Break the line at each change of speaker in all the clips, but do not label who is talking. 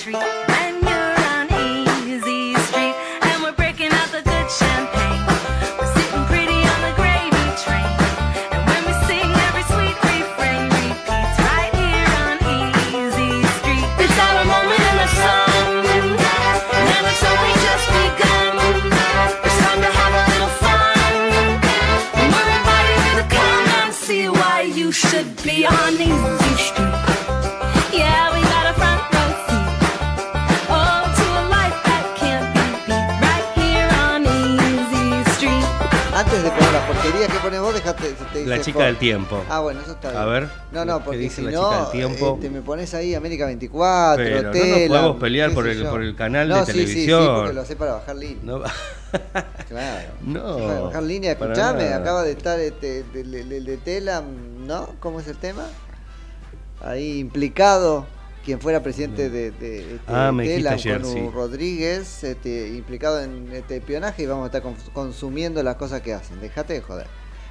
street.
La
chica del tiempo.
Ah, bueno, eso está bien.
A ver,
No, no,
¿qué
porque
dice
si
la
no,
chica del tiempo?
eh, te me pones ahí América 24,
Pero no nos
Tela,
podemos pelear por el- por el canal
No,
de
sí, sí, Sí,
televisión.
porque lo hace para bajar línea.
No,
Claro.
No,
Para bajar línea, escuchame, acaba de estar este, el, el de Tela, ¿no? ¿Cómo es el tema? Ahí implicado quien fuera presidente de, de este,
Ah, me
Tela,
ayer, sí.
Rodríguez, este, implicado en este espionaje y vamos a estar cons- consumiendo las cosas que hacen. Dejate de joder.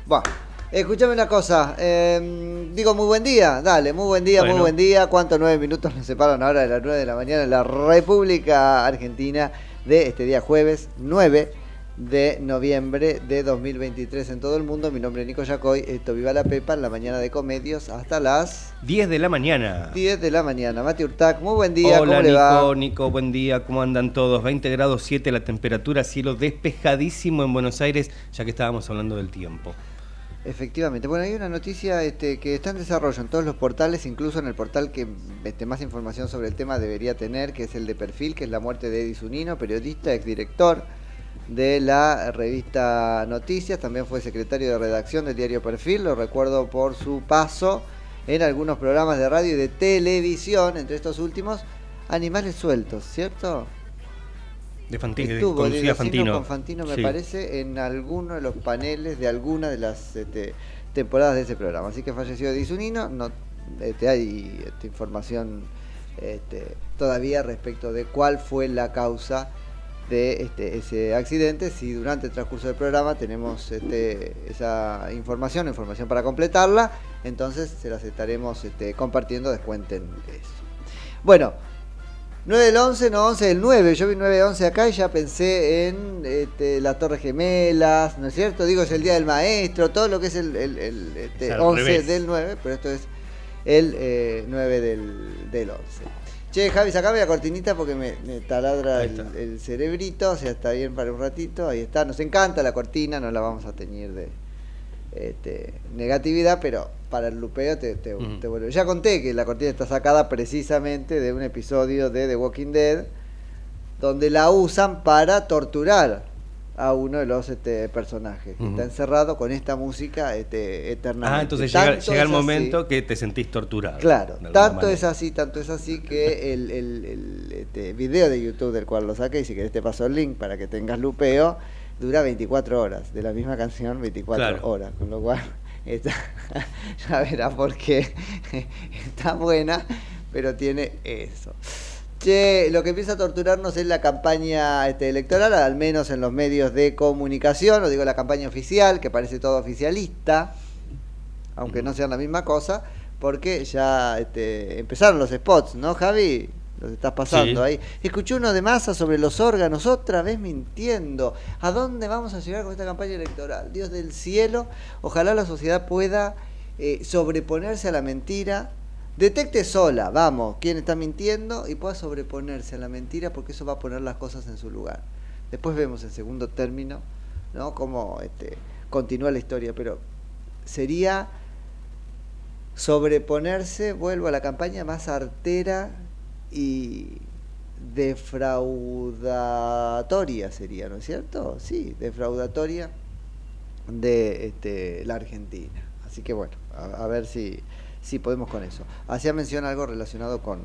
Bueno, escuchame una cosa. eh, digo muy buen día, dale, muy buen día, muy buen día. ¿Cuántos nueve minutos nos separan ahora de las nueve de la mañana en la República Argentina de este día jueves 9 de noviembre de 2023 en todo el mundo? Mi nombre es Nico Yacoy, esto Viva la Pepa en la mañana de comedios hasta las
10 de la mañana.
10 de la mañana. Mati Urtac, muy buen día,
Hola
¿cómo le
Nico,
va?
Nico, buen día, ¿cómo andan todos? 20 grados 7 la temperatura, cielo despejadísimo en Buenos Aires, ya que estábamos hablando del tiempo.
Efectivamente. Bueno, hay una noticia este, que está en desarrollo en todos los portales, incluso en el portal que este, más información sobre el tema debería tener, que es el de Perfil, que es la muerte de Eddie Zunino, periodista, exdirector de la revista Noticias, también fue secretario de redacción del diario Perfil, lo recuerdo por su paso en algunos programas de radio y de televisión, entre estos últimos, Animales Sueltos, ¿cierto?
De Fantino,
Estuvo
con
de
Lucía
Docino
Fantino.
con Fantino, me
Sí.
parece, en alguno de los paneles de alguna de las este, temporadas de ese programa. Así que falleció Disunino, no este, hay este, información este, todavía respecto de cuál fue la causa de este, ese accidente. Si durante el transcurso del programa tenemos este, esa información, información para completarla, entonces se las estaremos este, compartiendo, descuenten eso. Bueno, 9 del 11, no 11 del 9. Yo vi 9 del 11 acá y ya pensé en este, las Torres Gemelas, ¿no es cierto? Digo, es el Día del Maestro, todo lo que es el, el- el, este,
Es al
11
revés.
del 9, pero esto es el eh, 9 del, del 11. Che, Javi, sacame la cortinita porque me, me taladra el, el cerebrito, o sea, está bien para un ratito, ahí está. Nos encanta la cortina, no la vamos a teñir de este, negatividad, pero para el lupeo te, te, vuelve. Ya conté que la cortina está sacada precisamente de un episodio de The Walking Dead, donde la usan para torturar a uno de los este, personajes que
Ujú.
está encerrado con esta música este, eternamente.
Ah, entonces llega, llega el
así-
momento que te sentís torturado.
Claro, tanto
manera.
es así, tanto es así que el, el- el, este, video de YouTube del cual lo saqué, y si querés te paso el link para que tengas lupeo, dura 24 horas, de la misma canción 24
Claro.
horas, con lo cual está, ya verás por qué está buena, pero tiene eso. Che, lo que empieza a torturarnos es la campaña este, electoral, al menos en los medios de comunicación, o digo la campaña oficial, que parece todo oficialista, aunque no sean la misma cosa, porque ya este, empezaron los spots, ¿no, Javi? Los estás pasando
Sí.
ahí. Escuché uno de masa sobre los órganos, otra vez mintiendo. ¿A dónde vamos a llegar con esta campaña electoral? Dios del cielo, ojalá la sociedad pueda eh, sobreponerse a la mentira. Detecte sola, vamos, quién está mintiendo y pueda sobreponerse a la mentira porque eso va a poner las cosas en su lugar. Después vemos en segundo término, ¿no? Cómo este, continúa la historia, pero sería sobreponerse, vuelvo a la campaña más artera y defraudatoria sería, ¿no es cierto? Sí, defraudatoria de este, la Argentina. Así que bueno, a, ver si, si podemos con eso. Hacía mención algo relacionado con,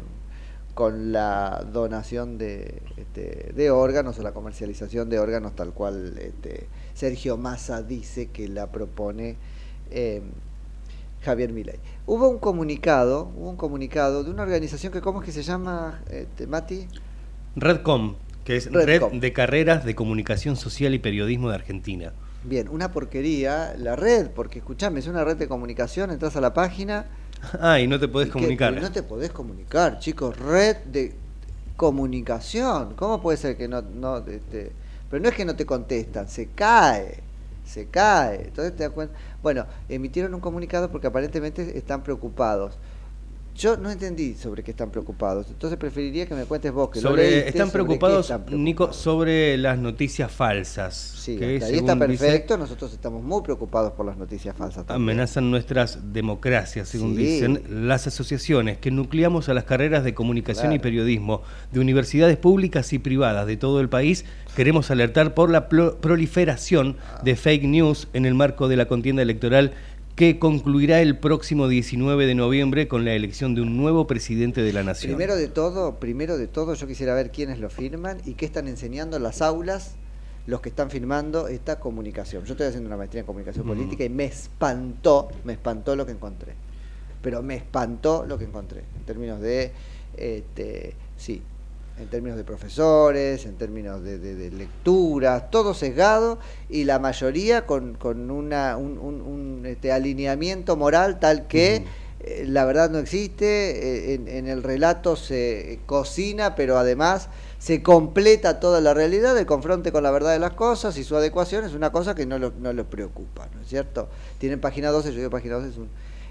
con la donación de, este, de órganos o la comercialización de órganos tal cual este, Sergio Massa dice que la propone eh, Javier Milei. Hubo un comunicado, hubo un comunicado de una organización que cómo es que se llama, este, Mati?
Redcom, que es
Redcom.
Red de Carreras de Comunicación Social y Periodismo de Argentina.
Bien, una porquería la red, porque escuchame, es una red de comunicación, entras a la página
Ah, y no te podés
y que-
comunicar.
y no te podés comunicar, chicos, red de comunicación. ¿Cómo puede ser que no, no este, pero no es que no te contestan, se cae, se cae. Entonces te das cuenta. Bueno, emitieron un comunicado porque aparentemente están preocupados. Yo no entendí sobre qué están preocupados, entonces preferiría que me cuentes vos que lo
Sobre-
leíste,
están
sobre
preocupados,
están preocupados.
Nico, sobre las noticias falsas.
Sí,
que
ahí está
dice,
perfecto, nosotros estamos muy preocupados por las noticias falsas. también.
amenazan nuestras democracias, según
Sí.
dicen las asociaciones que nucleamos a las carreras de comunicación y periodismo de universidades públicas y privadas de todo el país. Queremos alertar por la proliferación de fake news en el marco de la contienda electoral que concluirá el próximo 19 de noviembre con la elección de un nuevo presidente de la nación.
Primero de todo, primero de todo, yo quisiera ver quiénes lo firman y qué están enseñando en las aulas los que están firmando esta comunicación. Yo estoy haciendo una maestría en comunicación política y me espantó, me espantó lo que encontré. Pero me espantó lo que encontré en términos de, este, sí, en términos de profesores, en términos de, de- de lecturas, todo sesgado y la mayoría con, con una, un, un- un, este, alineamiento moral tal que eh, la verdad no existe, eh, en, en el relato se cocina, pero además se completa toda la realidad, el confronte con la verdad de las cosas y su adecuación es una cosa que no lo, no preocupa, ¿no es cierto? Tienen página 12, yo digo página 12 es un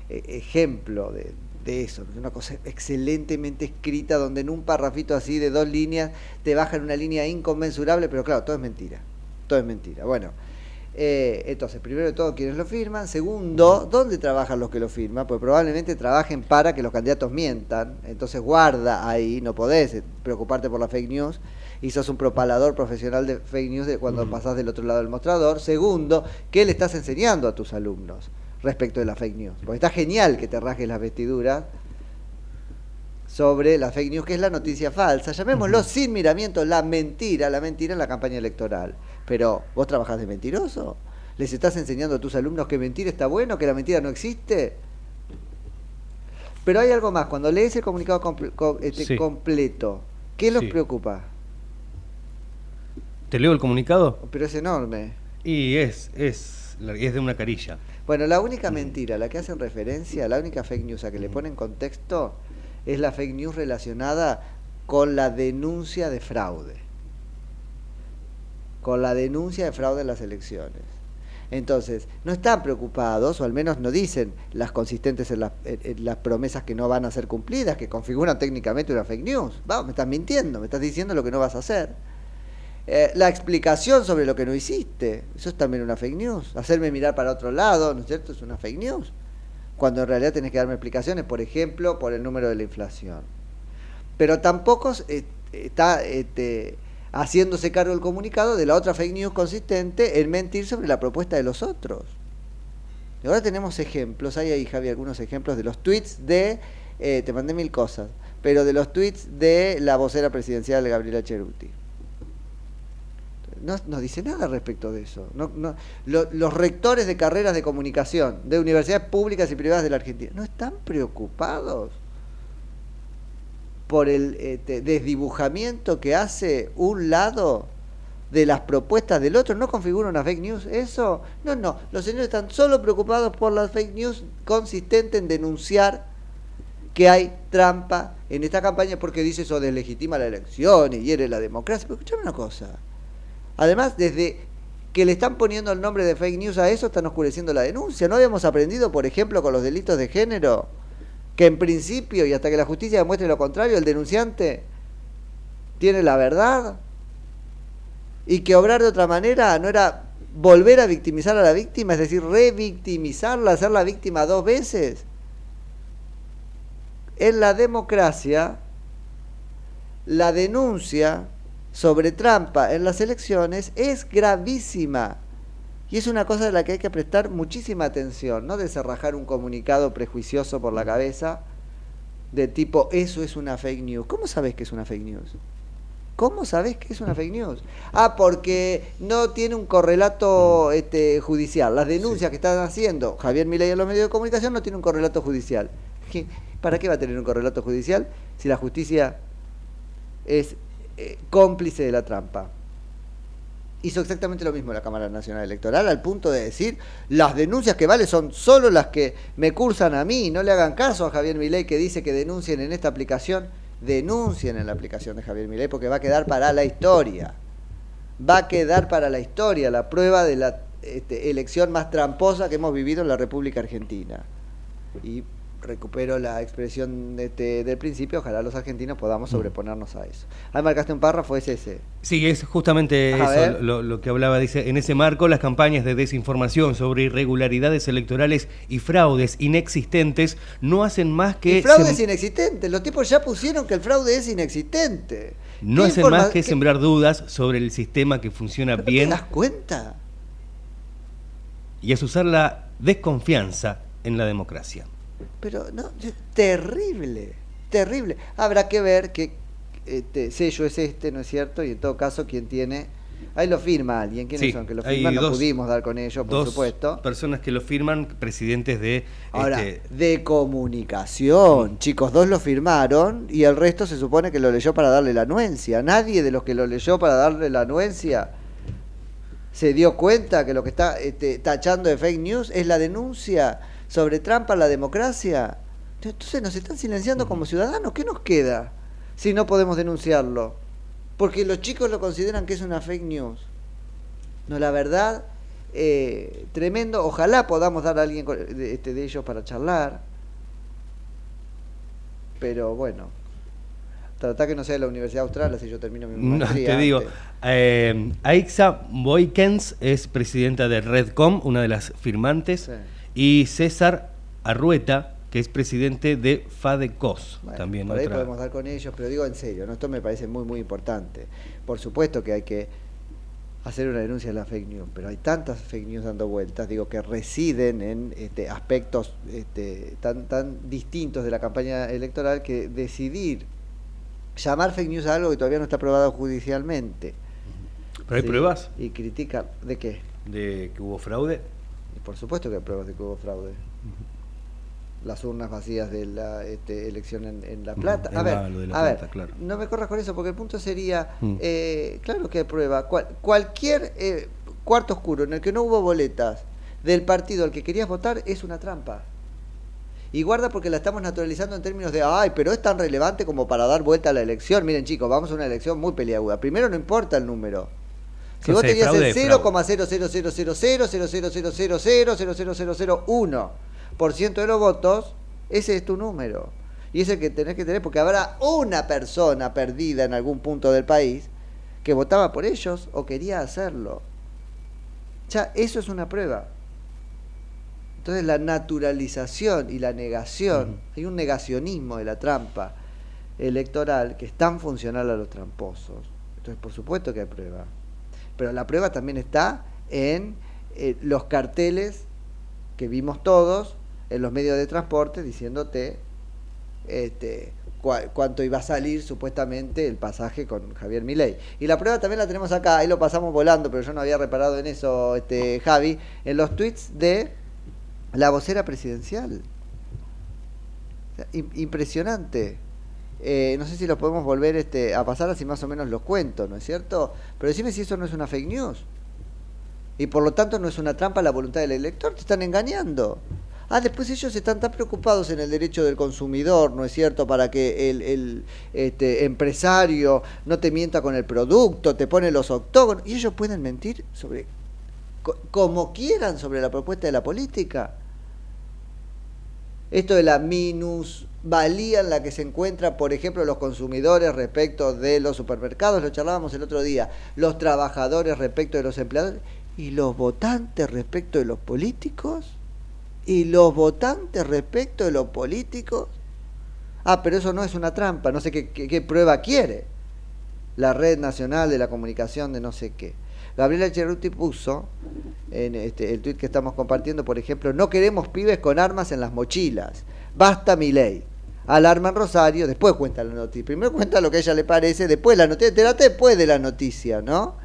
eh, ejemplo de, de eso, una cosa excelentemente escrita donde en un parrafito así de dos líneas te bajan una línea inconmensurable, pero claro, todo es mentira, todo es mentira. Bueno, eh, entonces, primero de todo, ¿quiénes lo firman? Segundo, ¿dónde trabajan los que lo firman? Pues probablemente trabajen para que los candidatos mientan. Entonces, guarda ahí, no podés preocuparte por la fake news. Y sos un propalador profesional de fake news de cuando pasás del otro lado del mostrador. Segundo, ¿qué le estás enseñando a tus alumnos respecto de la fake news? Porque está genial que te rajes las vestiduras sobre la fake news, que es la noticia falsa. Llamémoslo sin miramiento la mentira, la mentira en la campaña electoral. Pero, ¿vos trabajás de mentiroso? ¿Les estás enseñando a tus alumnos que mentir está bueno, que la mentira no existe? Pero hay algo más, cuando lees el comunicado comple- co- este,
Sí.
completo, ¿qué los
Sí.
preocupa?
¿Te leo el comunicado?
Pero es enorme.
Y es, es, es de una carilla.
Bueno, la única mentira, la que hacen referencia, la única fake news a que le ponen contexto, es la fake news relacionada con la denuncia de fraude. Con la denuncia de fraude en las elecciones. Entonces, no están preocupados, o al menos no dicen las consistentes en las, en las promesas que no van a ser cumplidas, que configuran técnicamente una fake news. Vamos, me estás mintiendo, me estás diciendo lo que no vas a hacer. Eh, la explicación sobre lo que no hiciste, eso es también una fake news. Hacerme mirar para otro lado, ¿no es cierto? Es una fake news. Cuando en realidad tenés que darme explicaciones, por ejemplo, por el número de la inflación. Pero tampoco eh, está este, haciéndose cargo del comunicado de la otra fake news consistente en mentir sobre la propuesta de los otros. Y ahora tenemos ejemplos, hay ahí Javi algunos ejemplos de los tweets de, eh, te mandé mil cosas, pero de los tweets de la vocera presidencial Gabriela Cheruti. No, no dice nada respecto de eso. No, no, lo- los rectores de carreras de comunicación de universidades públicas y privadas de la Argentina no están preocupados por el este, desdibujamiento que hace un lado de las propuestas del otro, no configura una fake news eso. No, no, los señores están solo preocupados por las fake news consistente en denunciar que hay trampa en esta campaña porque dice eso deslegitima la elección y hiere la democracia. Pero escuchame una cosa. Además, desde que le están poniendo el nombre de fake news a eso, están oscureciendo la denuncia. ¿No habíamos aprendido, por ejemplo, con los delitos de género? Que en principio, y hasta que la justicia demuestre lo contrario, el denunciante tiene la verdad. Y que obrar de otra manera no era volver a victimizar a la víctima, es decir, revictimizarla, hacerla víctima dos veces. En la democracia, la denuncia sobre trampa en las elecciones es gravísima. Y es una cosa de la que hay que prestar muchísima atención, no deserrajar un comunicado prejuicioso por la cabeza de tipo, eso es una fake news. ¿Cómo sabes que es una fake news? ¿Cómo sabes que es una fake news? Ah, porque no tiene un correlato este, judicial. Las denuncias que están haciendo Javier Milei en los medios de comunicación no tiene un correlato judicial. ¿Qué- ¿Para qué va a tener un correlato judicial si la justicia es eh, cómplice de la trampa? Hizo exactamente lo mismo la Cámara Nacional Electoral al punto de decir las denuncias que vale son solo las que me cursan a mí, no le hagan caso a Javier Milei que dice que denuncien en esta aplicación, denuncien en la aplicación de Javier Milei porque va a quedar para la historia. Va a quedar para la historia la prueba de la este, elección más tramposa que hemos vivido en la República Argentina. Y recupero la expresión este, del principio, ojalá los argentinos podamos sobreponernos a eso. Ah, marcaste un párrafo, es ese.
Sí, es justamente
A
eso lo, lo que hablaba. Dice, en ese marco, las campañas de desinformación sobre irregularidades electorales y fraudes inexistentes no hacen más que...
el fraude
sem-
es inexistente. Los tipos ya pusieron que el fraude es inexistente.
no
¿Qué
hacen más que sembrar dudas sobre el sistema que funciona
¿No te
bien
das cuenta?
y es usar la desconfianza en la democracia.
Pero no, es terrible, terrible. Habrá que ver qué este, sello es este, ¿no es cierto? Y en todo caso, quién tiene... Ahí lo firma alguien. ¿Quiénes
Sí,
son? Que lo firman, no pudimos dar con ellos, por
Dos
supuesto.
personas que lo firman, presidentes de...
Ahora,
este,
de comunicación, chicos, dos lo firmaron y el resto se supone que lo leyó para darle la anuencia. Nadie de los que lo leyó para darle la anuencia se dio cuenta que lo que está este, tachando de fake news es la denuncia sobre trampa a la democracia. Entonces nos están silenciando como ciudadanos. ¿Qué nos queda si no podemos denunciarlo? Porque los chicos lo consideran que es una fake news. No, la verdad, eh, tremendo. Ojalá podamos dar a alguien de, este, de ellos para charlar. Pero bueno, trata que no sea de la Universidad Austral, así yo termino mi
No,
maestría
te digo, eh, Aixa Boykens es presidenta de Redcom, una de las firmantes,
Sí.
Y César Arrueta, que es presidente de FADECOS,
Bueno,
también.
por ahí podemos dar con ellos, pero digo en serio, ¿no? esto me parece muy, muy importante. Por supuesto que hay que hacer una denuncia de la fake news, pero hay tantas fake news dando vueltas, digo, que residen en este, aspectos este, tan, tan distintos de la campaña electoral que decidir llamar fake news a algo que todavía no está aprobado judicialmente.
¿Pero hay
Sí,
pruebas
Y criticar, ¿de qué?
de que hubo fraude?
Y por supuesto que hay pruebas de que hubo fraude. Las urnas vacías de la este, elección en, en La Plata.
en
A ver,
la- lo de La
a ver,
Plata, claro.
no me corras con eso porque el punto sería,
Mm.
eh, claro que hay prueba. Cual- cualquier eh, cuarto oscuro en el que no hubo boletas del partido al que querías votar es una trampa. Y guarda porque la estamos naturalizando en términos de, ay, pero es tan relevante como para dar vuelta a la elección. Miren chicos, vamos a una elección muy peliaguda. Primero no importa el número. Si vos tenías el
es fraude.
0,0000000000001% de los votos, ese es tu número. Y ese que tenés que tener porque habrá una persona perdida en algún punto del país que votaba por ellos o quería hacerlo. Ya, eso es una prueba. Entonces la naturalización y la negación, hay un negacionismo de la trampa electoral que es tan funcional a los tramposos. Entonces, por supuesto que hay prueba. Pero la prueba también está en eh, los carteles que vimos todos en los medios de transporte diciéndote este, cuánto iba a salir supuestamente el pasaje con Javier Milei. Y la prueba también la tenemos acá, ahí lo pasamos volando, pero yo no había reparado en eso, este, Javi, en los tweets de la vocera presidencial. Impresionante. Eh, no sé si los podemos volver este, a pasar así más o menos los cuento, ¿no es cierto? Pero decime si eso no es una fake news. Y por lo tanto no es una trampa la voluntad del elector, te están engañando. Ah, después ellos están tan preocupados en el derecho del consumidor, ¿no es cierto? Para que el, este, empresario no te mienta con el producto, te pone los octógonos. Y ellos pueden mentir sobre co- como quieran sobre la propuesta de la política. Esto de la minusvalía en la que se encuentran, por ejemplo, los consumidores respecto de los supermercados, lo charlábamos el otro día, los trabajadores respecto de los empleadores y los votantes respecto de los políticos y los votantes respecto de los políticos. Ah, pero eso no es una trampa, no sé qué, qué- qué prueba quiere. La red nacional de la comunicación de no sé qué. Gabriela Cerruti puso en este, el tweet que estamos compartiendo, por ejemplo, no queremos pibes con armas en las mochilas. Basta mi ley. Alarma en Rosario, después cuenta la noticia. Primero cuenta lo que a ella le parece, después la noticia. Te después de la noticia, ¿no?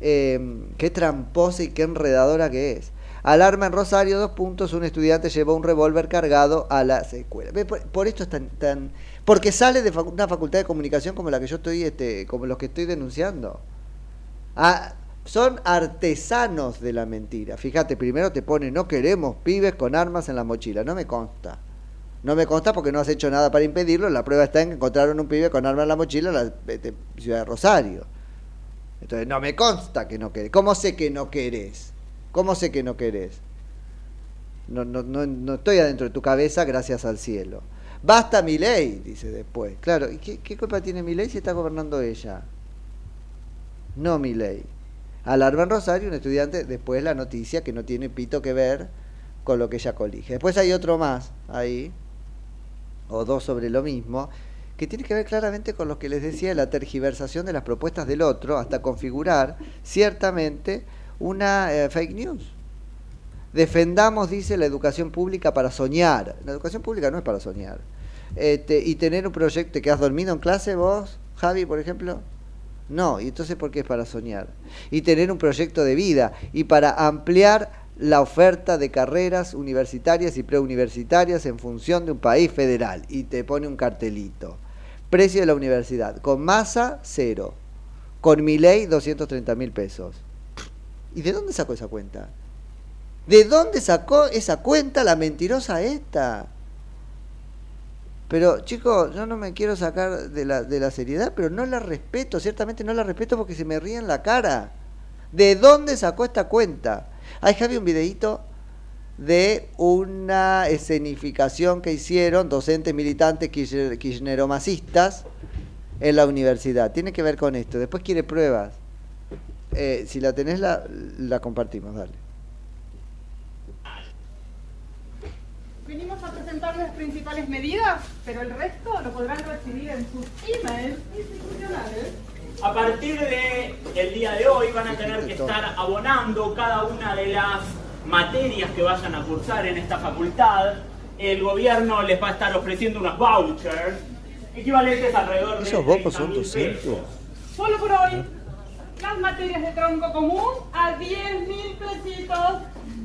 Eh, qué tramposa y qué enredadora que es. Alarma en Rosario, dos puntos, un estudiante llevó un revólver cargado a la escuela. Por, por esto es tan. Porque sale de una facultad de comunicación como la que yo estoy, este, como los que estoy denunciando. Ah, son artesanos de la mentira. Fíjate, primero te pone, no queremos pibes con armas en la mochila. No me consta. No me consta porque no has hecho nada para impedirlo. La prueba está en que encontraron un pibe con armas en la mochila en la este, ciudad de Rosario. Entonces, no me consta que no querés. ¿Cómo sé que no querés? ¿Cómo sé que no querés? No, no, no, no estoy adentro de tu cabeza, gracias al cielo. Basta mi ley, dice después. Claro, ¿y qué culpa tiene mi ley si está gobernando ella? No mi ley. Alarma en Rosario, un estudiante, después la noticia que no tiene pito que ver con lo que ella colige. Después hay otro más ahí, o dos sobre lo mismo, que tiene que ver claramente con lo que les decía de la tergiversación de las propuestas del otro, hasta configurar ciertamente una eh, fake news. Defendamos, dice, la educación pública para soñar. La educación pública no es para soñar. Este, y tener un proyecto que has dormido en clase vos, Javi, por ejemplo. No, y entonces ¿por qué es para soñar? Y tener un proyecto de vida y para ampliar la oferta de carreras universitarias y preuniversitarias en función de un país federal. Y te pone un cartelito. Precio de la universidad. Con masa, cero. Con mi ley, 230 mil pesos. ¿Y de dónde sacó esa cuenta? ¿De dónde sacó esa cuenta la mentirosa esta? Pero, chicos, yo no me quiero sacar de la, de la seriedad, pero no la respeto, ciertamente no la respeto porque se me ríe en la cara. ¿De dónde sacó esta cuenta? Ahí Javi un videíto de una escenificación que hicieron docentes militantes kirchner- kirchneromacistas en la universidad. Tiene que ver con esto. Después quiere pruebas. Eh, si la tenés, la, la compartimos, dale.
Venimos a presentar las principales medidas, pero el resto lo podrán recibir en sus emails institucionales.
A partir de el día de hoy van a tener que estar abonando cada una de las materias que vayan a cursar en esta facultad. El gobierno les va a estar ofreciendo unos vouchers equivalentes alrededor de
¿Esos bobos
30.000
son docentes?
pesos.
Solo por hoy, las materias de tronco común a 10 mil pesitos,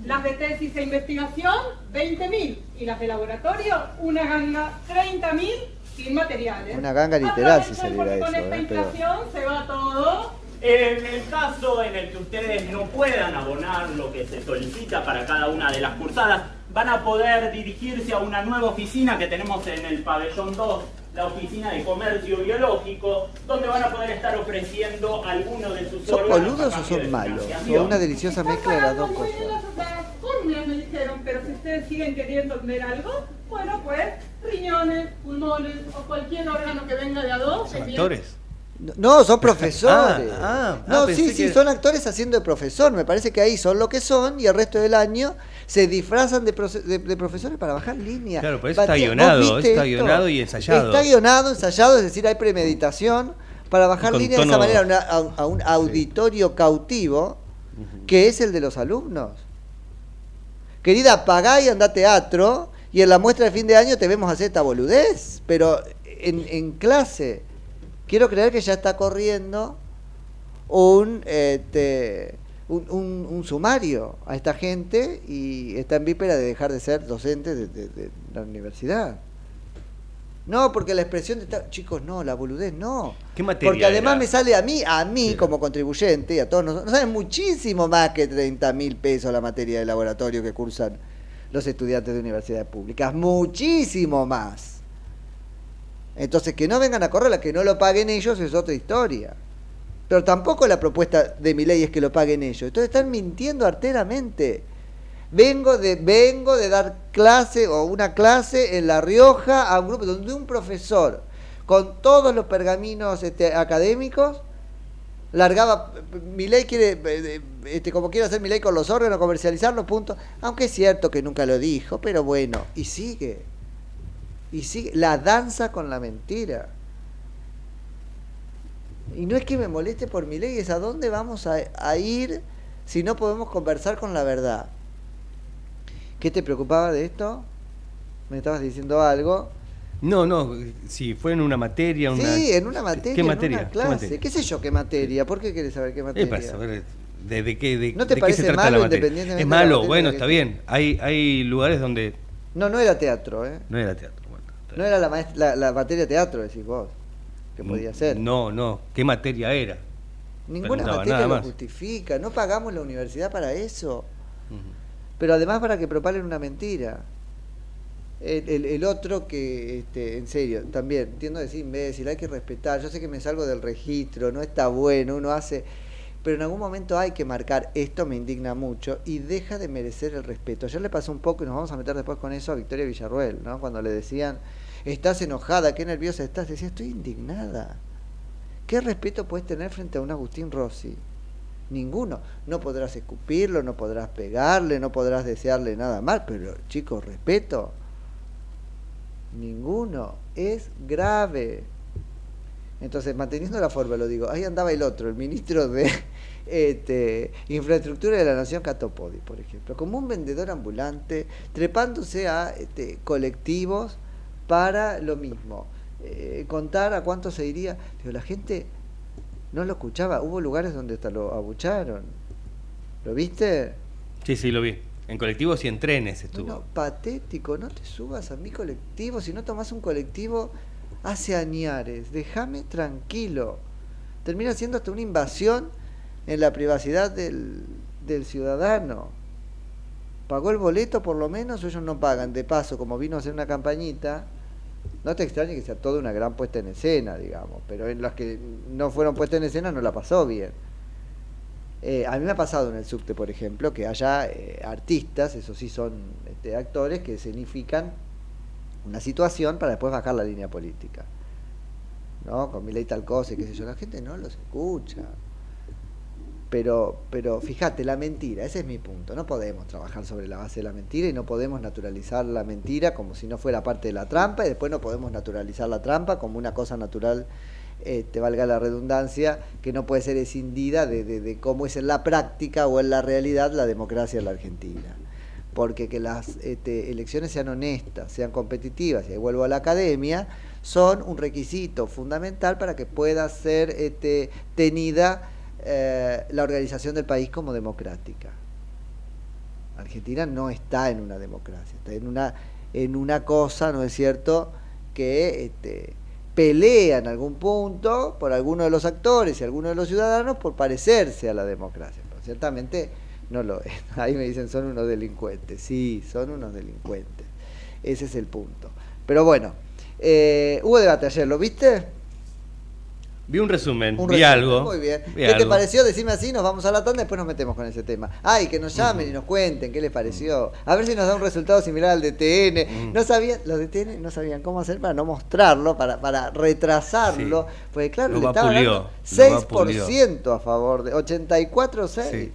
las de tesis e investigación 20 mil y las de laboratorio una ganga 30 mil sin materiales.
Una ganga literal si
Aprovechen
saliera
porque con
eso,
esta
¿eh? Pero-
inflación se va todo.
En el caso en el que ustedes no puedan abonar lo que se solicita para cada una de las cursadas, van a poder dirigirse a una nueva oficina que tenemos en el pabellón 2, la oficina de comercio biológico, donde van a poder estar ofreciendo algunos de sus
¿Son boludos o son malos? O una deliciosa mezcla de las dos cosas.
Las me dijeron, pero si ustedes siguen queriendo ver algo, bueno pues riñones, pulmones o cualquier órgano que venga de a dos.
¿Son actores?
No, son profesores.
Ah, ah,
no,
ah,
sí, sí,
que-
son actores haciendo de profesor. Me parece que ahí son lo que son y el resto del año se disfrazan de, proce- de- de profesores para bajar línea.
Claro, pero eso está
Batia- ¿vos
guionado, está guionado y ensayado.
Está guionado, ensayado, es decir, hay premeditación para bajar
con
líneas de esa manera a, una- a- a un auditorio cautivo que es el de los alumnos. Querida, pagá y anda a teatro y en la muestra de fin de año te vemos hacer esta boludez, pero en, en clase quiero creer que ya está corriendo un, este, un, un- un sumario a esta gente y está en víspera de dejar de ser docente de, de- de la universidad. No, porque la expresión de chicos, no, la boludez no.
¿Qué materia
Porque además
era?
me sale a mí, a mí como contribuyente y a todos nosotros, nos sale muchísimo más que 30 mil pesos la materia de laboratorio que cursan los estudiantes de universidades públicas. Muchísimo más. Entonces, que no vengan a correrla, que no lo paguen ellos es otra historia. Pero tampoco la propuesta de mi ley es que lo paguen ellos. Entonces están mintiendo arteramente. Vengo de, vengo de dar clase o una clase en La Rioja a un grupo donde un profesor con todos los pergaminos este, académicos largaba mi ley quiere eh, este, como quiere hacer mi ley con los órganos comercializarlos punto aunque es cierto que nunca lo dijo pero bueno y sigue y sigue la danza con la mentira y no es que me moleste por mi ley es a dónde vamos a, a ir si no podemos conversar con la verdad ¿qué te preocupaba de esto? me estabas diciendo algo
No, no, si fue en una materia, una...
Sí, en una materia,
¿Qué
en
materia?
una
¿Qué
clase.
materia?
¿Qué sé yo qué materia? ¿Por qué querés saber qué materia?
para saber de, de qué, de,
¿No te
de qué
parece
se trata
malo
la materia.
independientemente
Es malo, bueno, está bien. Hay, hay lugares donde
No, no era teatro, ¿eh?
no era teatro. Bueno,
No era la, la, la materia teatro, decís vos. Que podía ser.
No, no. ¿Qué materia era?
Ninguna
preguntaba,
materia lo justifica. No pagamos la universidad para eso. Pero además para que propalen una mentira. El, el- el otro que, este, en serio, también, entiendo decir imbécil, hay que respetar. Yo sé que me salgo del registro, no está bueno, uno hace. Pero en algún momento hay que marcar, esto me indigna mucho, y deja de merecer el respeto. Ayer le pasó un poco, y nos vamos a meter después con eso, a Victoria Villarruel, ¿no? Cuando le decían, estás enojada, qué nerviosa estás, decía, estoy indignada. ¿Qué respeto puedes tener frente a un Agustín Rossi? Ninguno. No podrás escupirlo, no podrás pegarle, no podrás desearle nada mal, pero chicos, respeto. Ninguno. Es grave. Entonces, manteniendo la forma, lo digo, ahí andaba el otro, el ministro de este, Infraestructura de la Nación, Catopodi, por ejemplo, como un vendedor ambulante, trepándose a este, colectivos para lo mismo. Eh, contar a cuánto se iría. Digo, la gente no lo escuchaba. Hubo lugares donde hasta lo abucharon. ¿Lo viste?
Sí, sí, lo vi. En colectivos y en trenes estuvo.
Patético, no te subas a mi colectivo, si no tomas un colectivo hace añares, déjame tranquilo. Termina siendo hasta una invasión en la privacidad del, del ciudadano. ¿Pagó el boleto por lo menos ellos no pagan? De paso, como vino a hacer una campañita, no te extrañe que sea toda una gran puesta en escena, digamos, pero en las que no fueron puestas en escena no la pasó bien. Eh, a mí me ha pasado en el subte, por ejemplo, que haya eh, artistas, eso sí son este, actores, que significan una situación para después bajar la línea política. ¿No? Con mi ley tal cosa y qué sé yo. La gente no los escucha. Pero, pero fíjate, la mentira, ese es mi punto. No podemos trabajar sobre la base de la mentira y no podemos naturalizar la mentira como si no fuera parte de la trampa y después no podemos naturalizar la trampa como una cosa natural, eh, te valga la redundancia, que no puede ser escindida de, de, cómo es en la práctica o en la realidad la democracia en la Argentina. Porque que las este, elecciones sean honestas, sean competitivas, y ahí vuelvo a la academia, son un requisito fundamental para que pueda ser este, tenida eh, la organización del país como democrática. Argentina no está en una democracia, está en una, en una cosa, ¿no es cierto?, que este, pelea en algún punto por alguno de los actores y algunos de los ciudadanos por parecerse a la democracia. Pero ciertamente no lo es. Ahí me dicen son unos delincuentes. Sí, son unos delincuentes. Ese es el punto. Pero bueno, eh, hubo debate ayer, ¿lo viste?
Vi un resumen,
Un
vi
resumen,
algo.
Muy bien.
vi
¿Qué te
algo.
pareció? Decime así, nos vamos a la tanda y después nos metemos con ese tema. Ay, que nos llamen y nos cuenten qué les pareció. A ver si nos da un resultado similar al de TN. No sabían, los de TN no sabían cómo hacer para no mostrarlo, para, para retrasarlo. Porque claro,
Lo
le estaban dando
lo vapuleó.
6% a favor de 84-6.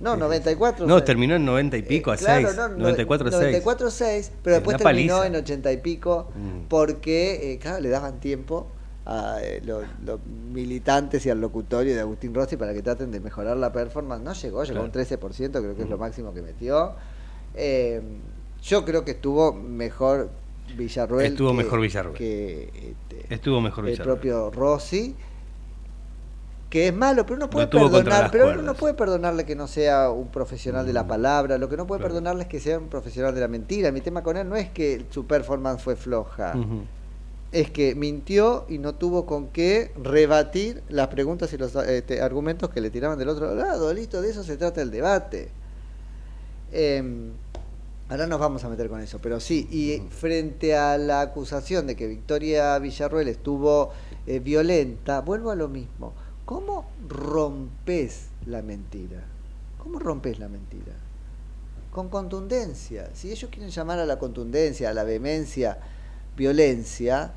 No, 94
No, terminó en 90 y pico a 6.
Claro, no, no,
94 a 6.
94-6, pero después terminó
paliza.
en 80 y pico
Mm.
porque, eh, claro, le daban tiempo a, eh, lo- los militantes y al locutorio de Agustín Rossi para que traten de mejorar la performance. No llegó, llegó a un 13%, creo que es lo máximo que metió. Eh, yo creo que estuvo mejor Villarruel.
Estuvo
que-
mejor Villarruel.
que, este,
Estuvo mejor
el propio Rossi. Que es malo, pero uno puede perdonar, pero uno no puede perdonarle que no sea un profesional de la
Mm.
palabra, lo que no puede perdonarle es que sea un profesional de la mentira. Mi tema con él no es que su performance fue floja. Es que mintió y no tuvo con qué rebatir las preguntas y los este, argumentos que le tiraban del otro lado. Listo, de eso se trata el debate. Em, ahora nos vamos a meter con eso, pero sí, y frente a la acusación de que Victoria Villarruel estuvo eh, violenta, vuelvo a lo mismo. ¿Cómo rompes la mentira? ¿Cómo rompes la mentira? Con contundencia. Si ellos quieren llamar a la contundencia, a la vehemencia, violencia,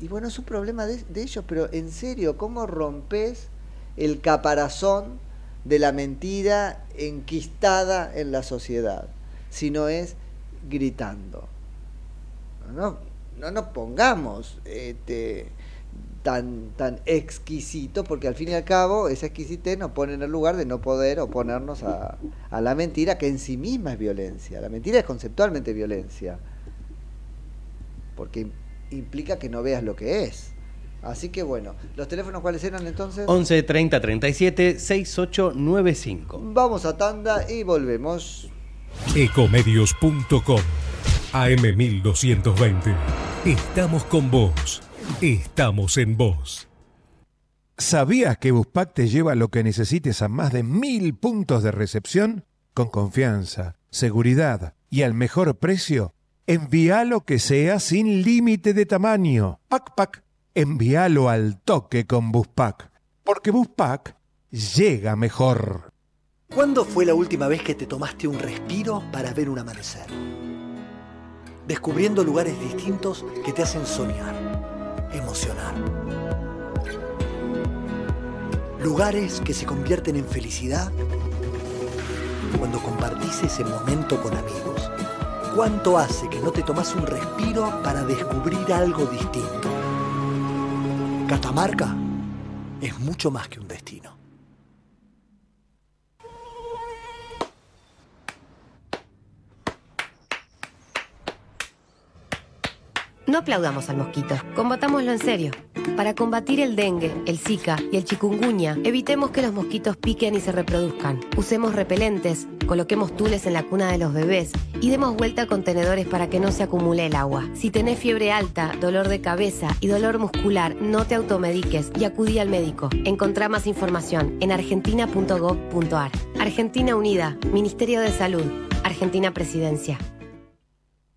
y bueno, es un problema de, ellos, pero en serio, ¿cómo rompes el caparazón de la mentira enquistada en la sociedad? Si no es gritando. No, no nos pongamos este, tan, tan exquisito, porque al fin y al cabo esa exquisitez nos pone en el lugar de no poder oponernos a la mentira, que en sí misma es violencia. La mentira es conceptualmente violencia, porque implica que no veas lo que es. Así que bueno, ¿los teléfonos cuáles eran entonces?
11 30 37 6895.
Vamos a tanda y volvemos.
Ecomedios.com AM1220. Estamos con vos. Estamos en vos.
¿Sabías que Buspack te lleva lo que necesites a más de mil puntos de recepción? Con confianza, seguridad y al mejor precio. Envíalo que sea sin límite de tamaño. Pac Pac, envíalo al toque con Buspack. Porque Buspack llega mejor.
¿Cuándo fue la última vez que te tomaste un respiro para ver un amanecer? Descubriendo lugares distintos que te hacen soñar, emocionar. Lugares que se convierten en felicidad cuando compartís ese momento con amigos. ¿Cuánto hace que no te tomas un respiro para descubrir algo distinto? Catamarca es mucho más que un destino.
No aplaudamos al mosquito, combatámoslo en serio. Para combatir el dengue, el zika y el chikungunya, evitemos que los mosquitos piquen y se reproduzcan. Usemos repelentes, coloquemos tules en la cuna de los bebés y demos vuelta a contenedores para que no se acumule el agua. Si tenés fiebre alta, dolor de cabeza y dolor muscular, no te automediques y acudí al médico. Encontrá más información en argentina.gov.ar. Argentina Unida, Ministerio de Salud, Argentina Presidencia.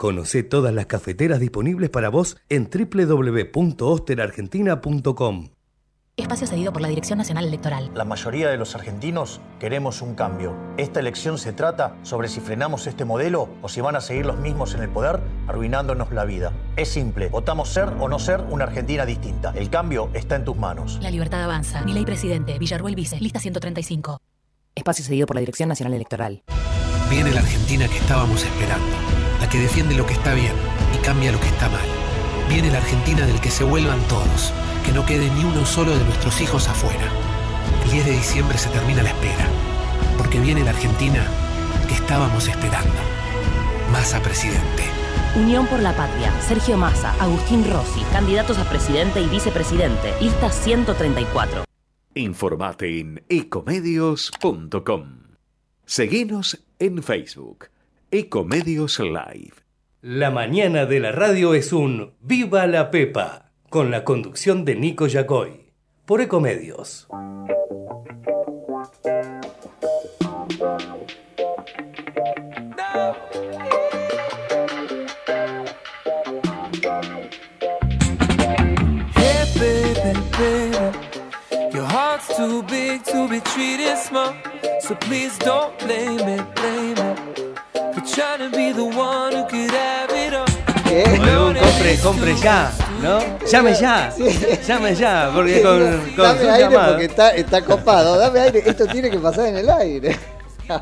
Conoce todas las cafeteras disponibles para vos en www.osterargentina.com.
Espacio cedido por la Dirección Nacional Electoral.
La mayoría de los argentinos queremos un cambio. Esta elección se trata sobre si frenamos este modelo o si van a seguir los mismos en el poder arruinándonos la vida. Es simple, votamos ser o no ser una Argentina distinta. El cambio está en tus manos.
La libertad avanza. Mi ley presidente, Villarruel Vice, lista 135.
Espacio cedido por la Dirección Nacional Electoral.
Viene la Argentina que estábamos esperando, la que defiende lo que está bien y cambia lo que está mal. Viene la Argentina del que se vuelvan todos, que no quede ni uno solo de nuestros hijos afuera. El 10 de diciembre se termina la espera, porque viene la Argentina que estábamos esperando. Massa presidente.
Unión por la Patria, Sergio Massa, Agustín Rossi, candidatos a presidente y vicepresidente, lista 134.
Informate en ecomedios.com. Seguinos en Facebook. Ecomedios Live.
La mañana de la radio es un Viva la Pepa, con la conducción de Nico Yacoy, por Ecomedios.
Hey, baby, baby, you're
too big to be treated small. So please don't blame it, blame it. For trying to be the one who could have it all.
Boludo, compre, compre ya, ¿no? Llame ya, llame ya, porque con, con
Dame
su
aire porque está, está copado. Dame aire. Esto tiene que pasar en el aire.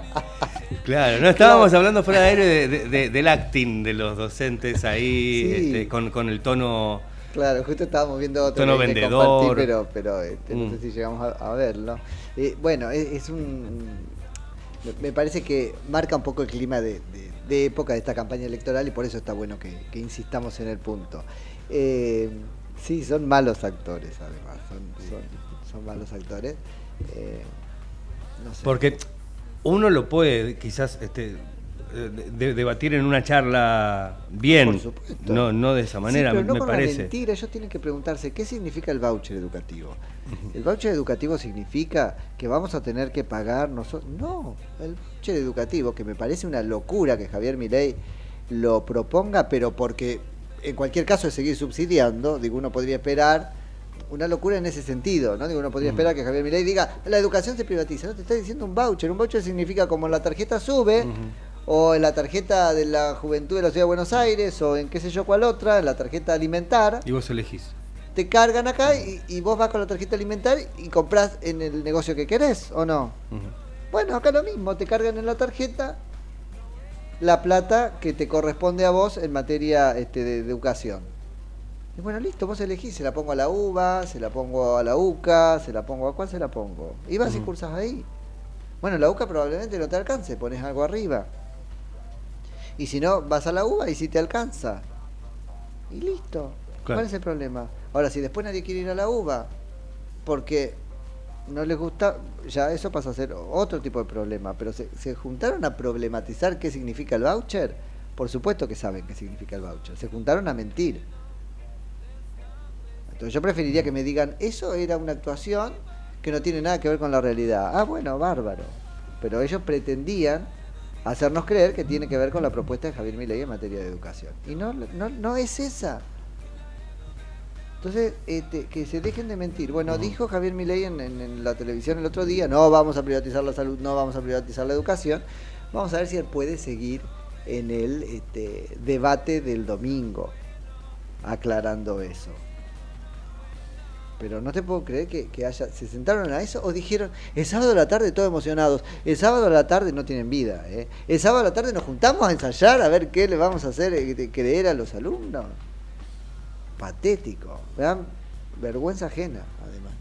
Claro, no estábamos hablando fuera de aire de- de- de- del acting de los docentes ahí,
Sí.
este, con, con el tono.
Claro, justo estábamos viendo otro
Tono
que
vendedor.
pero, pero este, no
Mm.
sé si llegamos a, a verlo. Eh, bueno, es, es un. Me- parece que marca un poco el clima de, época de esta campaña electoral y por eso está bueno que, insistamos en el punto. Eh, sí, son malos actores, además. Son, son, son malos actores. Eh.
Porque uno lo puede quizás este, de- debatir en una charla bien,
Por supuesto.
no, no de esa manera,
Sí, pero no
me
con la mentira, ellos tienen que preguntarse qué significa el voucher educativo. ¿El voucher educativo significa que vamos a tener que pagar nosotros? No, el voucher educativo, que me parece una locura que Javier Milei lo proponga, pero porque en cualquier caso es seguir subsidiando, digo, uno podría esperar una locura en ese sentido, ¿no? Digo, uno podría esperar que Javier Milei diga, la educación se privatiza, no te está diciendo un voucher, un voucher significa como la tarjeta sube, o en la tarjeta de la juventud de la ciudad de Buenos Aires, o en qué sé yo cuál otra, en la tarjeta alimentar,
Y vos elegís.
te cargan acá y, y vos vas con la tarjeta alimentar y compras en el negocio que querés, ¿o no? Bueno, acá lo mismo, te cargan en la tarjeta la plata que te corresponde a vos en materia este, de, de educación. Y bueno, listo, vos elegís, se la pongo a la UBA, se la pongo a la UCA, se la pongo a cuál se la pongo. Y vas y cursas ahí. Bueno, la UCA probablemente no te alcance, pones algo arriba. Y si no, vas a la UBA y si te alcanza. Y listo.
Claro.
¿Cuál es el problema? Ahora, si después nadie quiere ir a la UBA, porque no les gusta, ya eso pasa a ser otro tipo de problema, pero se, se juntaron a problematizar qué significa el voucher. Por supuesto que saben qué significa el voucher. Se juntaron a mentir. Entonces yo preferiría que me digan, eso era una actuación que no tiene nada que ver con la realidad. Ah, bueno, bárbaro. Pero ellos pretendían hacernos creer que tiene que ver con la propuesta de Javier Milei en materia de educación. Y no, no, no es esa. Entonces, este, que se dejen de mentir. Bueno, dijo Javier Milei en, en- en la televisión el otro día, no vamos a privatizar la salud, no vamos a privatizar la educación. Vamos a ver si él puede seguir en el este, debate del domingo, aclarando eso. Pero no te puedo creer que, que haya, se sentaron a eso o dijeron, el sábado a la tarde todos emocionados, el sábado a la tarde no tienen vida, ¿eh? el sábado a la tarde nos juntamos a ensayar a ver qué le vamos a hacer eh, creer a los alumnos. Patético, me dan vergüenza ajena, además.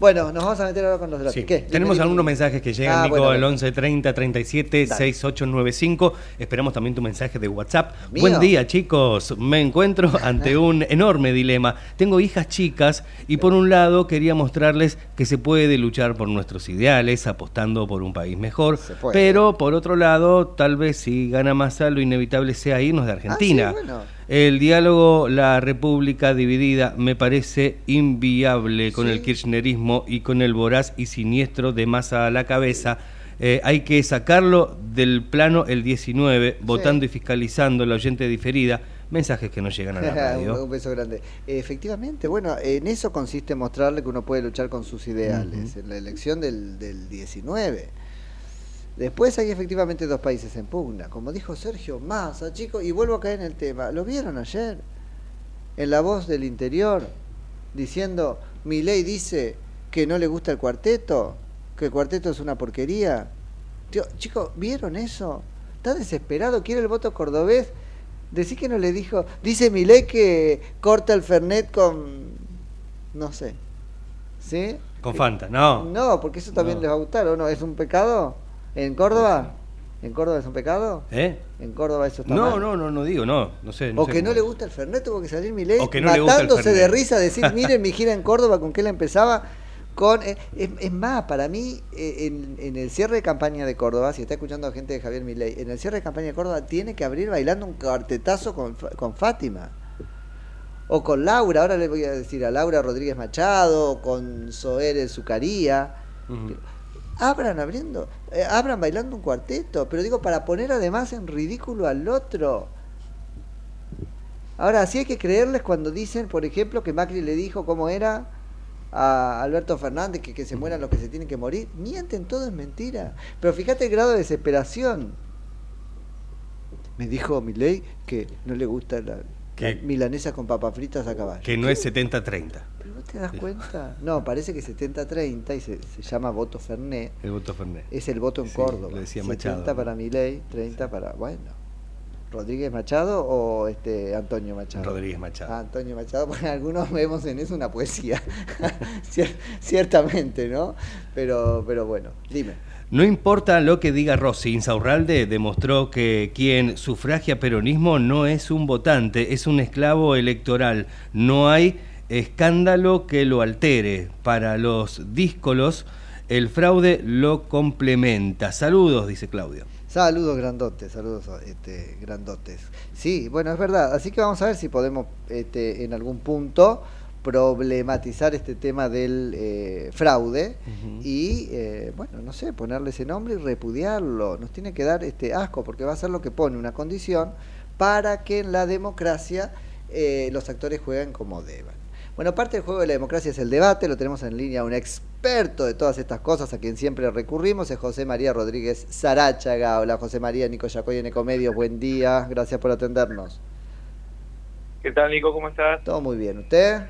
Bueno, nos vamos a meter ahora con los debates.
Sí.
¿Qué?
Tenemos algunos mensajes que llegan,
Ah,
Nico,
bueno,
al
bueno.
11 30 37
Dale.
6895. Esperamos también tu mensaje de WhatsApp.
¿Mío?
Buen día, chicos. Me encuentro ante un enorme dilema. Tengo hijas chicas y por un lado quería mostrarles que se puede luchar por nuestros ideales apostando por un país mejor, pero por otro lado, tal vez si gana Massa lo inevitable sea irnos de Argentina.
Ah, sí, bueno.
El diálogo, la república dividida, me parece inviable con el kirchnerismo y con el voraz y siniestro de masa a la cabeza. Eh, hay que sacarlo del plano el 19, votando y fiscalizando la oyente diferida. Mensajes que no llegan a la
un,
radio.
un beso grande. Efectivamente, bueno, en eso consiste mostrarle que uno puede luchar con sus ideales, en la elección del, del 19. Después hay efectivamente dos países en pugna, como dijo Sergio Massa, chicos, y vuelvo a caer en el tema. ¿Lo vieron ayer? En la voz del interior, diciendo, mi ley dice que no le gusta el cuarteto, que el cuarteto es una porquería. Tío, chicos, ¿vieron eso? Está desesperado, quiere el voto cordobés. Decí que no le dijo. Dice Milei que corta el Fernet con. No sé. ¿Sí?
Con Fanta, no.
No, porque eso también
No.
les va a gustar, ¿o no? ¿Es un pecado? ¿En Córdoba? ¿En Córdoba es un pecado?
¿Eh?
En Córdoba eso está
No,
mal.
no, no, no digo, no. No sé.
o
sé
que no le gusta el Fernet, tuvo que salir
O que no le gusta el
matándose de risa, decir, miren mi gira en Córdoba, con qué la empezaba. Con, eh, es, es más, para mí, eh, en, en el cierre de campaña de Córdoba, si está escuchando a gente de Javier Milei, en el cierre de campaña de Córdoba tiene que abrir bailando un cuartetazo con, con Fátima. O con Laura, ahora le voy a decir a Laura Rodríguez Machado, o con Zoer Zucaría.
Ujú.
Abran abriendo, eh, abran bailando un cuarteto, pero digo para poner además en ridículo al otro. Ahora, sí hay que creerles cuando dicen, por ejemplo, que Macri le dijo cómo era a Alberto Fernández que, que se mueran los que se tienen que morir. Mienten, todo es mentira. Pero fíjate el grado de desesperación. Me dijo Milei que no le gusta la,
¿Qué?
la milanesa con papas fritas a caballo.
Que no es 70-30.
¿Pero no te das cuenta? No, parece que 70-30 y se, se llama voto Fernet.
El voto Fernet.
Es el voto en
Sí,
Córdoba.
lo decía
70
Machado.
para Milei, 30 para... Bueno. ¿Rodríguez Machado o este Antonio Machado?
Rodríguez Machado.
Ah, Antonio Machado, porque algunos vemos en eso una poesía. Cier- Ciertamente, ¿no? Pero, pero bueno, dime.
No importa lo que diga Rossi, Insaurralde demostró que quien sufragia peronismo no es un votante, es un esclavo electoral. No hay escándalo que lo altere. Para los díscolos, el fraude lo complementa. Saludos, dice Claudio.
Saludos grandotes, saludos este, grandotes. Sí, bueno, es verdad. Así que vamos a ver si podemos este, en algún punto problematizar este tema del eh, fraude y, eh, bueno, no sé, ponerle ese nombre y repudiarlo. Nos tiene que dar este asco porque va a ser lo que pone una condición para que en la democracia eh, los actores jueguen como deban. Bueno, parte del juego de la democracia es el debate, lo tenemos en línea un experto de todas estas cosas a quien siempre recurrimos, es José María Rodríguez Sarachaga. Hola José María, Nico Yacoy en Ecomedios, buen día, gracias por atendernos.
¿Qué tal, Nico? ¿Cómo estás?
Todo muy bien, ¿usted?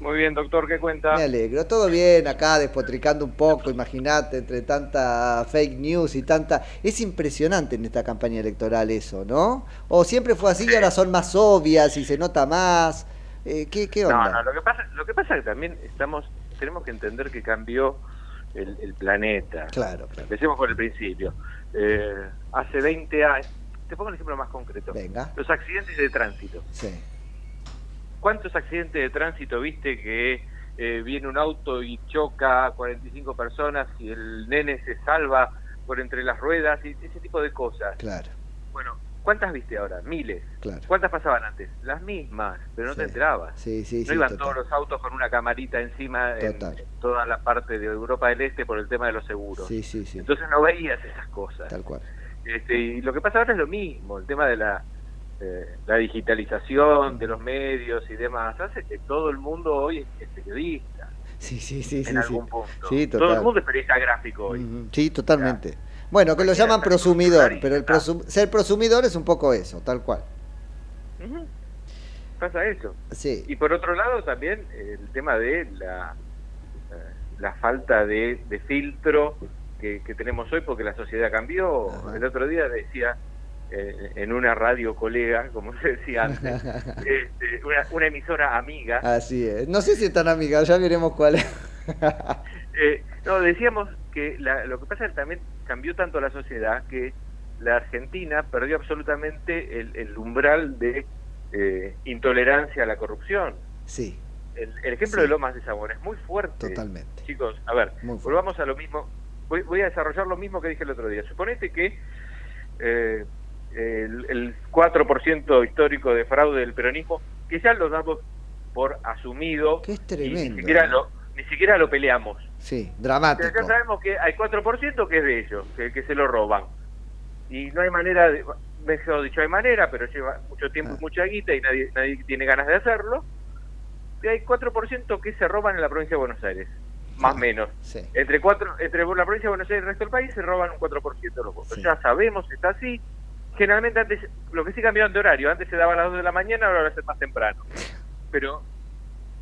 Muy bien, doctor, ¿qué cuenta?
Me alegro, todo bien acá, despotricando un poco, imagínate, entre tanta fake news y tanta... Es impresionante en esta campaña electoral eso, ¿no? O siempre fue así y ahora son más obvias y se nota más. Eh, ¿qué, ¿Qué onda?
No, no, lo que pasa, lo que pasa es que también estamos, tenemos que entender que cambió el, el planeta.
Claro, claro.
Empecemos por el principio. Eh, hace 20 años, te pongo un ejemplo más concreto.
Venga.
Los accidentes de tránsito.
Sí.
¿Cuántos accidentes de tránsito viste que eh, viene un auto y choca a 45 personas y el nene se salva por entre las ruedas y ese tipo de cosas?
Claro,
Bueno, ¿cuántas viste ahora? Miles.
claro.
¿Cuántas pasaban antes? Las mismas, pero no
Sí.
te enterabas.
Sí, sí,
no
sí,
iban
total.
todos los autos con una camarita encima en
Total.
toda la parte de Europa del Este por el tema de los seguros.
Sí, sí, sí.
Entonces no veías esas cosas.
Tal cual.
Este, y lo que pasa ahora es lo mismo, el tema de la, eh, la digitalización de los medios y demás, hace que todo el mundo hoy es periodista.
Sí, sí, sí,
en
sí.
algún punto.
Sí,
todo el
total.
mundo es periodista gráfico hoy.
Sí, totalmente. Bueno, que lo llaman prosumidor, pero el prosum- ser prosumidor es un poco eso, tal cual.
Pasa eso.
Sí.
Y por otro lado también el tema de la, eh, la falta de, de filtro que, que tenemos hoy porque la sociedad cambió. El otro día decía en una radio colega, como se decía antes, este, una, una emisora amiga,
Así es. No sé si están amigas, ya veremos cuál es.
eh, no, decíamos que la- lo que pasa es que también cambió tanto la sociedad que la Argentina perdió absolutamente el, el umbral de eh, intolerancia a la corrupción.
Sí,
El, el ejemplo
Sí.
de Lomas de Zamora es muy fuerte.
totalmente.
Chicos, a ver, volvamos a lo mismo. Voy, voy a desarrollar lo mismo que dije el otro día. Suponete que eh, el, el 4% histórico de fraude del peronismo, que ya lo damos por asumido,
Que es
y ni
tremendo.
siquiera, lo, ni siquiera lo peleamos.
Sí,
Pero
dramático.
ya sabemos que hay 4% que es de ellos, que, que se lo roban. Y no hay manera, de, mejor dicho, hay manera, pero lleva mucho tiempo
Ah.
y mucha guita y nadie, nadie tiene ganas de hacerlo. Y hay 4% que se roban en la provincia de Buenos Aires, más o menos.
Sí.
Entre cuatro entre la provincia de Buenos Aires y el resto del país se roban un 4% de los votos.
Sí.
Ya sabemos, está así. Generalmente antes, lo que sí cambiaron de horario, antes se daba a las 2 de la mañana, ahora va a ser más temprano. Pero,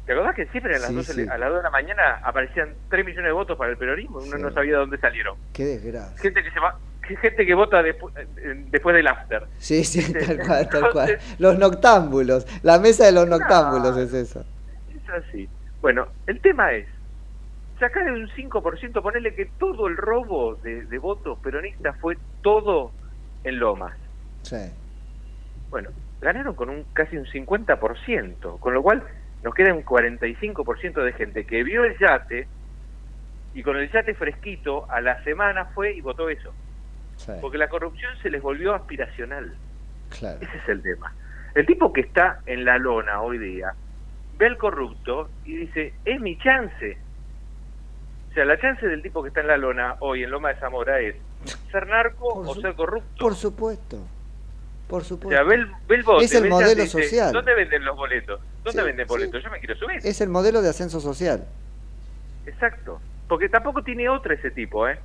¿te acordás que siempre a las,
Sí,
12
sí.
a las 2 de la mañana aparecían 3 millones de votos para el peronismo? Uno
Sí.
no sabía de dónde salieron.
Qué desgracia.
Gente que se va, gente que vota despu- después del after.
Sí, sí, tal cual, tal cual. Los noctámbulos. La mesa de los noctámbulos es eso.
Es así. Bueno, el tema es, sacar un 5%, ponerle que todo el robo de, de votos peronistas fue todo en Lomas.
Sí.
Bueno, ganaron con un casi un 50%, con lo cual nos queda un 45% de gente que vio el yate y con el yate fresquito a la semana fue y votó eso.
Sí,
Porque la corrupción se les volvió aspiracional.
claro.
Ese es el tema. El tipo que está en la lona hoy día ve al corrupto y dice, es mi chance. O sea, la chance del tipo que está en la lona hoy en Loma de Zamora es ser narco o ser corrupto.
Por supuesto. Por
O
supuesto.
sea, ve el, ve el bote,
Es el modelo
dice,
social.
¿Dónde venden los boletos? ¿Dónde
Sí,
venden boletos? Yo me quiero subir.
Es el modelo de ascenso social.
Exacto. Porque tampoco tiene otra ese tipo, ¿eh?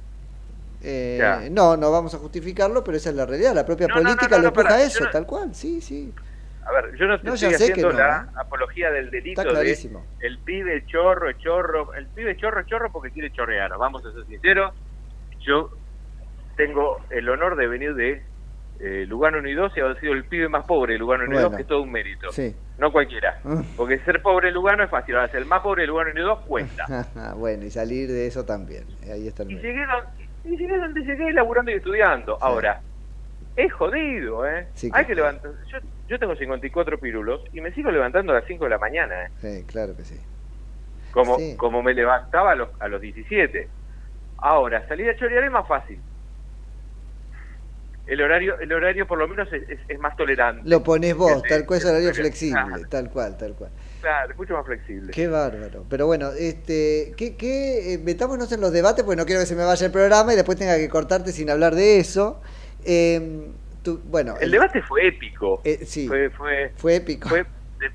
Eh,
Ya.
no, no vamos a justificarlo, pero esa es la realidad. La propia
No, no, no,
política
no,
lo empuja a eso, tal cual. Sí, sí.
A ver, yo no te estoy haciendo la
¿eh?
apología del delito
Está
de
clarísimo.
el pibe chorro, chorro, el pibe chorro, chorro porque quiere chorrear, vamos a ser sinceros. Yo tengo el honor de venir de eh, Lugano 1 y 2 y haber sido el pibe más pobre de Lugano 1 y 2,
Bueno.
que es todo un mérito.
Sí.
No cualquiera.
Mm.
Porque ser pobre en Lugano es fácil, ahora ser el más pobre de Lugano 1 y 2 cuenta.
bueno, y salir de eso también. Ahí está el
y llegué, don- y llegué donde llegué laburando y estudiando. Ahora, es jodido, ¿eh?
Sí,
Hay
que-
que levantar. Yo, yo tengo 54 pirulos y me sigo levantando a las 5 de la mañana, ¿eh?
Sí, claro que sí.
como, como me levantaba a los, a los 17. Ahora, salir a chorear es más fácil. El horario, el horario por lo menos es, es- es más tolerante.
Lo pones vos, tal cual es horario flexible,
claro,
tal cual, tal cual.
Claro, mucho más flexible.
Qué bárbaro. Pero bueno, este, ¿qué, qué, eh, metámonos en los debates, porque no quiero que se me vaya el programa y después tenga que cortarte sin hablar de eso. Eh, tú- bueno,
El debate fue épico.
Eh, sí.
Fue, fue,
fue épico.
Fue de,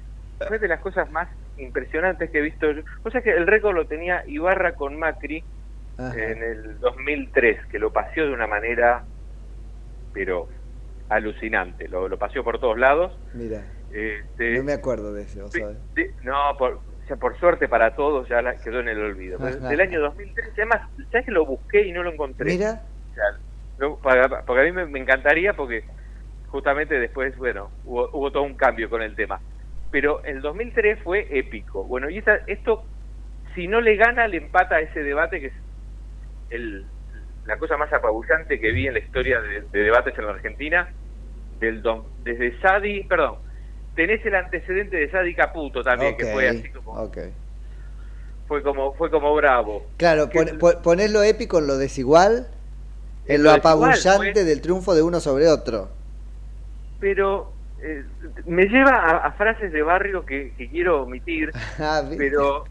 fue de las cosas más impresionantes que he visto. yo. O sea que el récord lo tenía Ibarra con Macri
Ajá.
en el 2003, que lo paseó de una manera, pero alucinante. Lo, lo paseó por todos lados.
Mira,
Este,
no me acuerdo de eso, ¿sabes?
de- no, por, o sea, por suerte para todos ya la- quedó en el olvido. Pero
Ajá.
Del año 2003, además, ¿sabes que lo busqué y no lo encontré?
Mira,
O sea, no, para- porque a mí me, me encantaría porque justamente después, bueno, hubo, hubo todo un cambio con el tema. Pero el 2003 fue épico. Bueno, y esta- esto, si no le gana, le empata a ese debate que es el, la cosa más apabullante que vi en la historia de, de debates en la Argentina, del don- desde Sadi, perdón, tenés el antecedente de Sadi Caputo también, que fue así como,
ok.
fue como, fue como bravo.
Claro, pon- pon- ponés lo épico en lo desigual, en
En
lo apabullante
fue-
del triunfo de uno sobre otro.
pero eh, me lleva a, a frases de barrio que, que quiero omitir,
Ah,
pero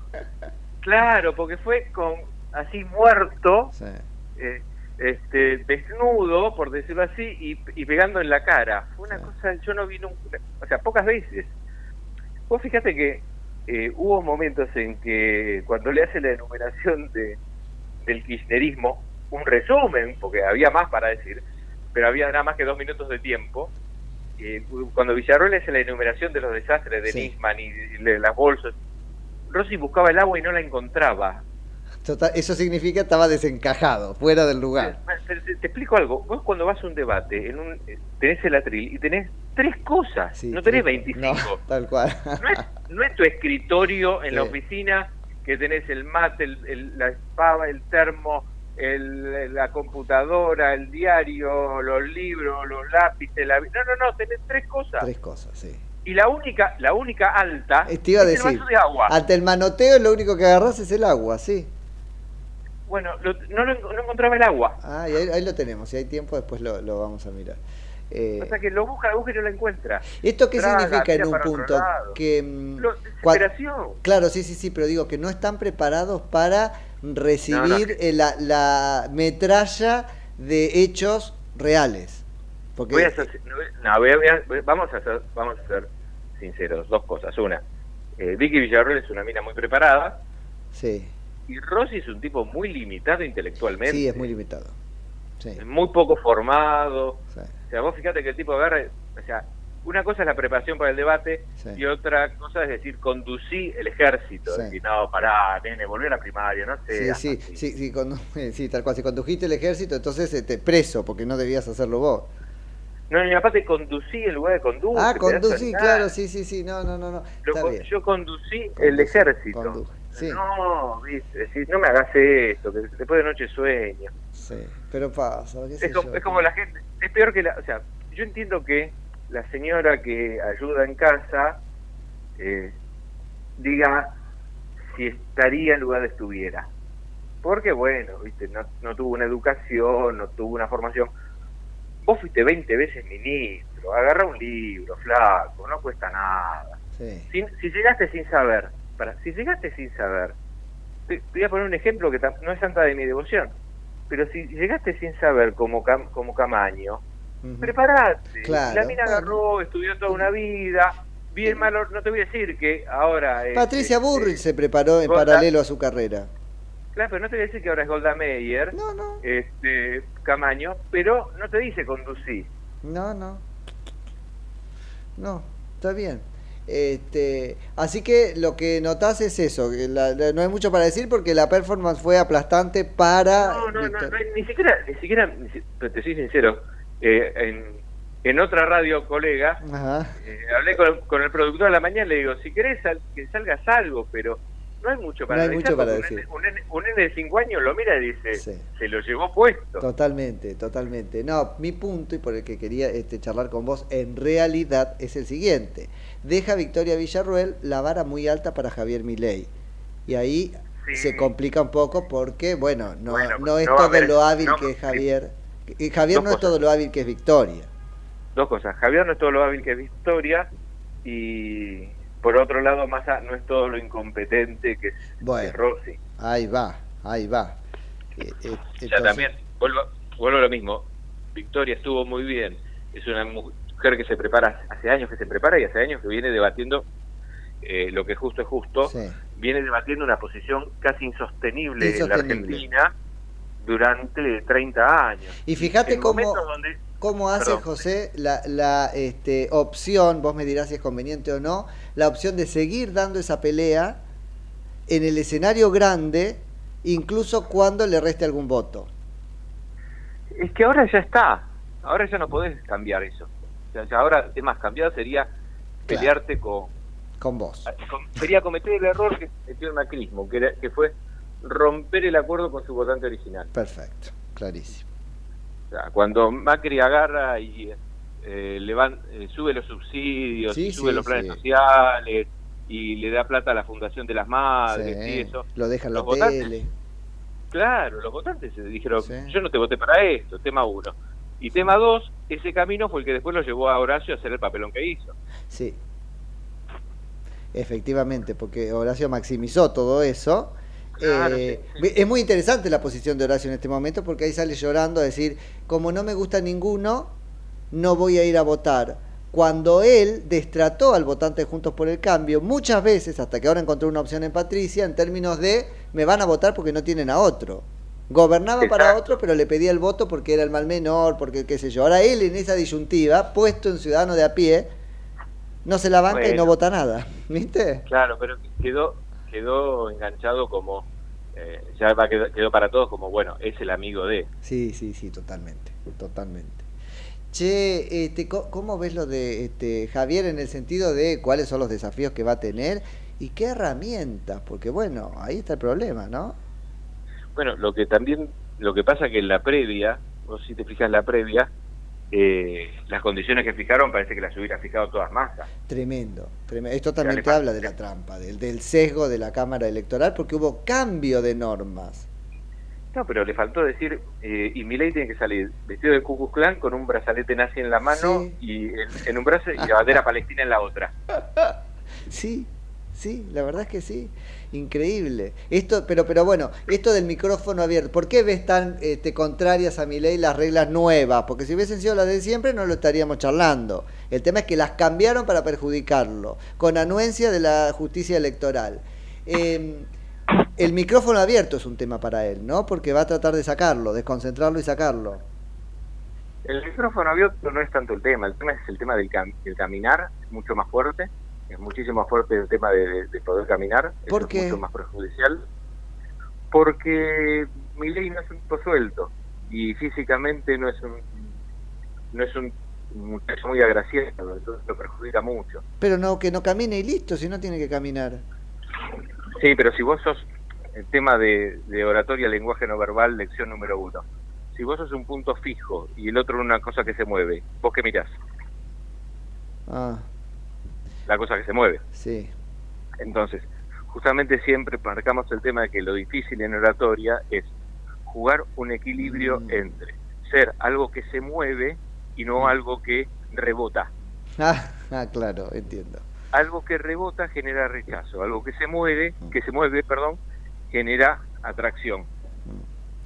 claro, porque fue con así muerto,
Sí.
Eh, este desnudo, por decirlo así, y, y pegando en la cara. Fue una cosa, yo no vi nunca, o sea, pocas veces. Vos fíjate que eh, hubo momentos en que cuando le hace la enumeración de, del kirchnerismo, un resumen, porque había más para decir, pero había nada más que dos minutos de tiempo, eh, cuando Villarroel hace la enumeración de los desastres de
Sí.
Nisman y de las bolsas, Rossi buscaba el agua y no la encontraba.
Total, eso significa estaba desencajado, fuera del lugar.
Te, te explico algo. Vos cuando vas a un debate, en un, tenés el atril y tenés tres cosas,
Sí,
no tenés
tres-
25.
No, tal cual.
No, es, no es tu escritorio en la oficina que tenés el mate, el, el- la espava, el termo, el- la computadora, el diario, los libros, los lápices, la... No, no, no, tenés tres cosas.
Tres cosas, sí.
Y la única, la única alta
Eh, Te iba a
es
decir,
el vaso de agua.
ante el manoteo lo único que agarras es el agua, sí.
Bueno, lo- no, lo- no encontraba el agua.
Ah, y ahí, ahí lo tenemos, si hay tiempo después lo, lo vamos a mirar. Eh,
O sea que lo busca, busca y no lo encuentra.
¿Esto qué
Traga,
significa en un punto? Que, mm,
Lo- desesperación.
claro, sí, sí, sí, pero digo que no están preparados para recibir eh, la, la metralla de hechos reales. Porque
Voy a ser- no, voy a- voy a- voy- vamos, a ser, vamos a ser sinceros, dos cosas. Una, eh, Vicky Villarroel es una mina muy preparada
sí,
y Rossi es un tipo muy limitado intelectualmente.
sí, es muy limitado. Sí,
Es muy poco formado.
sí.
O sea, vos fíjate que el tipo agarra, o sea, una cosa es la preparación para el debate
Sí.
y otra cosa es decir, conducí el ejército.
Sí.
Decir, no, pará, nene, volví a la primaria, no sé.
Sí, sí, sí, sí, sí, tal cual. Si condujiste el ejército, entonces este, preso, porque no debías hacerlo vos.
No, y aparte conducí en lugar de conducir.
Ah, conducí, claro, sí, sí, sí, no, no, no, no.
Yo,
Está
con-
bien.
yo conducí el ejército.
Sí.
No, viste, decís, no me hagas esto, que después de noche sueño.
Sí, pero pasa, qué sé
Es como,
yo.
es como la gente, es peor que la, o sea, yo entiendo que la señora que ayuda en casa eh, diga si estaría en lugar de estuviera. Porque bueno, viste, no, no tuvo una educación, no tuvo una formación. Vos fuiste 20 veces ministro, agarra un libro, flaco, no cuesta nada.
Sí.
Si, si llegaste sin saber, para, si llegaste sin saber, te, te voy a poner un ejemplo que no es santa de mi devoción, pero si llegaste sin saber como, Cam- como Camaño, Preparate.
Claro,
la mina agarró, estudió toda una vida. Bien malo, no te voy a decir que ahora. es-
Patricia Burrich se preparó en
Golda-
paralelo a su carrera.
Claro, pero no te voy a decir que ahora es Golda Meir, este, Camaño, pero no te dice conducir.
No, no. No, está bien. Este, así que lo que notás es eso, que la- la- no hay mucho para decir porque la performance fue aplastante para...
No, no, no, no, ni siquiera, ni siquiera, ni si- pero te soy sincero, eh, en, en otra radio colega, eh, hablé con, con el productor a la mañana y le digo, si querés sal- que salgas algo, pero no hay mucho para
No hay
analizar,
mucho para decir.
Un nene, un nene de 5 años lo mira y dice, se lo llevó puesto.
Totalmente, totalmente. No, mi punto y por el que quería este, charlar con vos en realidad es el siguiente. Deja Victoria Villarruel la vara muy alta para Javier Milei. Y ahí se complica un poco porque, bueno, no,
Bueno,
no es
no
todo lo hábil
no,
que es Javier. Y Javier no es todo lo hábil que es Victoria.
Dos cosas, Javier no es todo lo hábil que es Victoria y por otro lado Massa no es todo lo incompetente que es,
Bueno.
Rossi.
Ahí va, ahí va. Eh, eh,
O sea,
entonces-
también, vuelvo, vuelvo a lo mismo. Victoria estuvo muy bien. Es una mujer que se prepara, hace años que se prepara y hace años que viene debatiendo eh, lo que es justo es justo. Viene debatiendo una posición casi insostenible, en la
Insostenible.
Argentina durante 30 años.
Y fíjate
En
cómo,
momentos donde-
cómo hace
Perdón.
José la, la este, opción, vos me dirás si es conveniente o no, la opción de seguir dando esa pelea en el escenario grande, incluso cuando le reste algún voto.
Es que ahora ya está. Ahora ya no podés cambiar eso. O sea, ya ahora, es más, cambiar sería pelearte con,
Con vos.
con- Sería cometer el error que metió el macrismo, que, que fue romper el acuerdo con su votante original.
Perfecto, clarísimo.
O sea, cuando Macri agarra y eh, eh, sube los subsidios,
Sí,
y sube
sí,
los planes
sí.
sociales y le da plata a la Fundación de las Madres y eso.
Lo deja en la
Los votantes-
tele.
Claro, los votantes dijeron, yo no te voté para esto, tema uno. Y tema dos, ese camino fue el que después lo llevó a Horacio a hacer el papelón que hizo.
Sí. Efectivamente, porque Horacio maximizó todo eso.
Claro,
Eh, Es muy interesante la posición de Horacio en este momento porque ahí sale llorando a decir, como no me gusta ninguno, no voy a ir a votar. Cuando él destrató al votante de Juntos por el Cambio muchas veces, hasta que ahora encontró una opción en Patricia, en términos de me van a votar porque no tienen a otro. Gobernaba para otro, pero le pedía el voto porque era el mal menor, porque qué sé yo. Ahora él en esa disyuntiva, puesto en ciudadano de a pie, no se la banca y no
Bueno.
vota nada. ¿Viste?
Claro, pero quedó quedó enganchado como, eh, ya va, quedó, quedó para todos como, bueno, es el amigo de.
Sí, sí, sí, totalmente, totalmente. Che, este, ¿cómo ves lo de este, Javier en el sentido de cuáles son los desafíos que va a tener y qué herramientas? Porque bueno, ahí está el problema, ¿no?
Bueno, lo que también, lo que pasa que en la previa, vos si te fijas la previa, eh, las condiciones que fijaron parece que las hubiera fijado todas masas.
Tremendo, tremendo. Esto también te habla de la trampa, del, del sesgo de la Cámara Electoral, porque hubo cambio de normas.
No, pero le faltó decir, eh, y Milei tiene que salir vestido de Ku Klux con un brazalete nazi en la mano y en, en un brazo y la bandera palestina en la otra.
Sí, sí, la verdad es que sí. Increíble. Esto, pero, pero bueno, esto del micrófono abierto, ¿por qué ves tan este, contrarias a mi ley las reglas nuevas? Porque si hubiesen sido las de siempre no lo estaríamos charlando. El tema es que las cambiaron para perjudicarlo, con anuencia de la justicia electoral. Eh, el micrófono abierto es un tema para él, ¿no? Porque va a tratar de sacarlo, desconcentrarlo y sacarlo.
El micrófono abierto no es tanto el tema, el tema es el tema del, cam- del caminar, mucho más fuerte, es muchísimo más fuerte el tema de, de- de poder caminar, eso
¿Por
es
qué?
mucho más perjudicial, porque Milei no es un tipo suelto y físicamente no es un no es un muchacho muy agraciado, entonces lo perjudica mucho.
Pero no, que no camine y listo, si no tiene que caminar.
Sí, pero si vos sos el tema de, de oratoria, lenguaje no verbal, lección número uno. Si vos sos un punto fijo y el otro una cosa que se mueve, ¿vos qué mirás?
Ah,
La cosa que se mueve.
sí.
Entonces, justamente siempre marcamos el tema de que lo difícil en oratoria es jugar un equilibrio entre ser algo que se mueve y no algo que rebota.
Ah, ah, claro, entiendo.
Algo que rebota genera rechazo, algo que se mueve, que se mueve, perdón, genera atracción.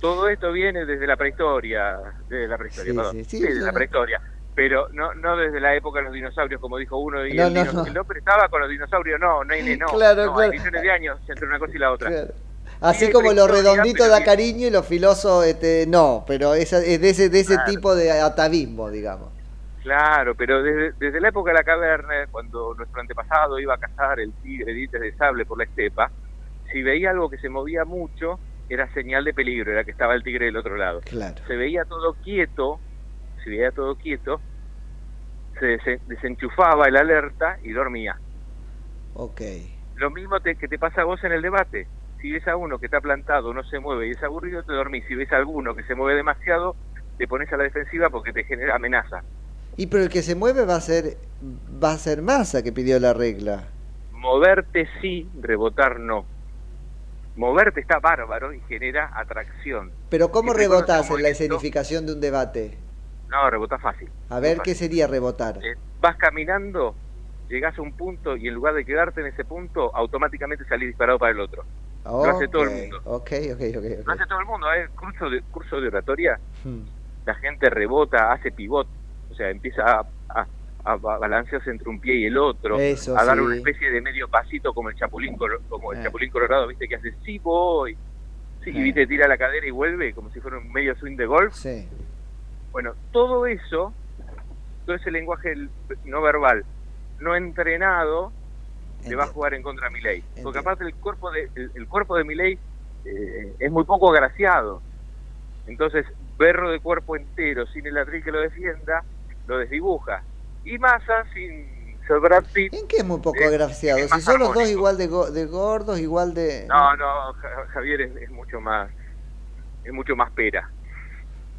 todo esto viene desde la prehistoria, desde la prehistoria,
Sí,
perdón,
sí, sí,
desde la prehistoria, pero no no desde la época de los dinosaurios, como dijo uno, y
No,
el,
no,
dino-
no.
el hombre estaba con los dinosaurios, no, no, no, no,
Claro,
no,
claro.
hay millones de años entre una cosa y la otra.
Claro. Así
Sí,
como lo redondito da cariño y lo filoso este, no, pero esa- es de ese, de ese
Claro.
tipo de atavismo, digamos.
Claro, pero desde, desde la época de la caverna, cuando nuestro antepasado iba a cazar el tigre dientes de sable por la estepa, si veía algo que se movía mucho, era señal de peligro, era que estaba el tigre del otro lado.
Claro.
Se veía todo quieto, si veía todo quieto, se desen- desenchufaba el alerta y dormía.
Ok.
Lo mismo te- que te pasa a vos en el debate. Si ves a uno que está plantado, no se mueve y es aburrido, te dormís. Si ves a alguno que se mueve demasiado, te pones a la defensiva porque te genera amenaza.
Y pero el que se mueve va a ser va a ser masa que pidió la regla.
Moverte sí, rebotar no. Moverte está bárbaro y genera atracción.
Pero ¿cómo rebotás en la escenificación de un debate?
No, rebota fácil.
A ver qué sería rebotar.
Eh, vas caminando, llegás a un punto y en lugar de quedarte en ese punto, automáticamente salís disparado para el otro. Lo hace todo el mundo.
Ok, ok, ok. ok.
Lo hace todo el mundo, ¿eh? Curso de, curso de oratoria,
Hmm.
la gente rebota, hace pivot, o sea, empieza a, a- a ba- balancearse entre un pie y el otro,
Eso,
a dar
sí.
una especie de medio pasito como el chapulín, como el
Eh.
chapulín colorado, viste, que hace sí voy, sí, y
Eh.
viste, tira la cadera y vuelve, como si fuera un medio swing de golf.
Sí.
Bueno, todo eso, todo ese lenguaje no verbal, no entrenado, le va a jugar en contra a Milei. Porque aparte el cuerpo de, el, el cuerpo de Milei eh, es muy poco agraciado. Entonces, berro de cuerpo entero, sin el atril que lo defienda, lo desdibuja. Y Massa, sin ser Brad Pitt...
¿En qué es muy poco
eh,
agraciado? Si son los dos igual de, go- de gordos, igual de...
No, no, Ja- Javier es, es mucho más... Es mucho más pera.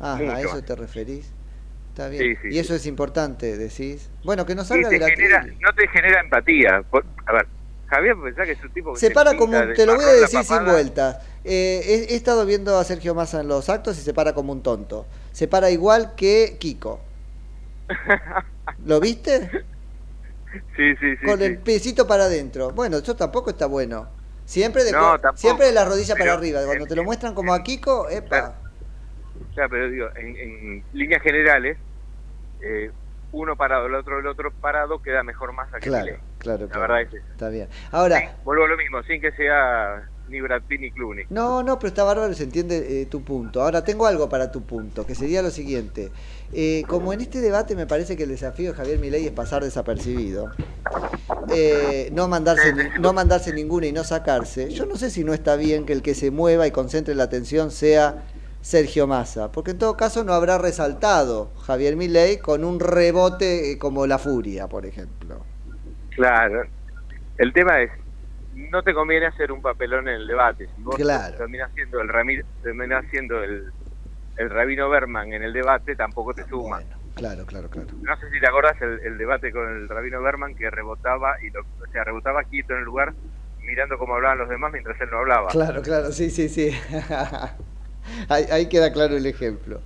Ah,
mucho
a eso te referís. Está bien.
Sí, sí,
y eso es importante, decís. Bueno, que no salga de la
genera, no te genera empatía. Por- a ver, Javier pensá que es un tipo que
Se para como un, te lo voy a decir sin vueltas. Eh, he, he estado viendo a Sergio Massa en los actos y se para como un tonto. Se para igual que Kiko. ¿Lo viste?
Sí, sí, sí.
Con el piecito para adentro. Bueno, eso tampoco está bueno. Siempre de,
No,
co-
tampoco,
siempre de la rodilla para arriba. Cuando te lo muestran como a Kiko, epa.
Sea, pero digo, en, en líneas generales, eh, uno parado, el otro el otro parado, queda mejor masa que
Claro,
Milei.
claro,
La
claro.
verdad es esa.
Está bien. Ahora,
Vuelvo a lo mismo, sin que sea ni Brad Pitt ni Clooney.
No, no, pero está bárbaro, se entiende eh, tu punto. Ahora tengo algo para tu punto, que sería lo siguiente. Eh, como en este debate me parece que el desafío de Javier Milei es pasar desapercibido, eh, no, mandarse, no mandarse ninguna y no sacarse, yo no sé si no está bien que el que se mueva y concentre la atención sea Sergio Massa, porque en todo caso no habrá resaltado Javier Milei con un rebote eh, como la furia, por ejemplo.
Claro. El tema es, no te conviene hacer un papelón en el debate. Si vos
Claro.
terminás siendo el Ramir, terminás siendo el, el Rabino Berman en el debate, tampoco te suma.
Claro, claro, claro.
No sé si te acordás el, el debate con el Rabino Berman que rebotaba y lo, o sea, rebotaba quieto en el lugar mirando cómo hablaban los demás mientras él no hablaba.
Claro, claro, sí, sí, sí. ahí, ahí queda claro el ejemplo.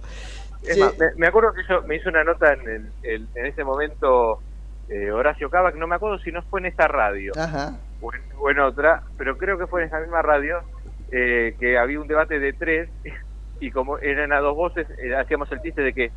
Es
Sí.
más, me, me acuerdo que yo me hizo una nota en, el- el- en ese momento eh, Horacio que no me acuerdo si no fue en esta radio
Ajá.
o en, o en otra, pero creo que fue en esa misma radio eh, que había un debate de tres y como eran a dos voces, eh, hacíamos el chiste de que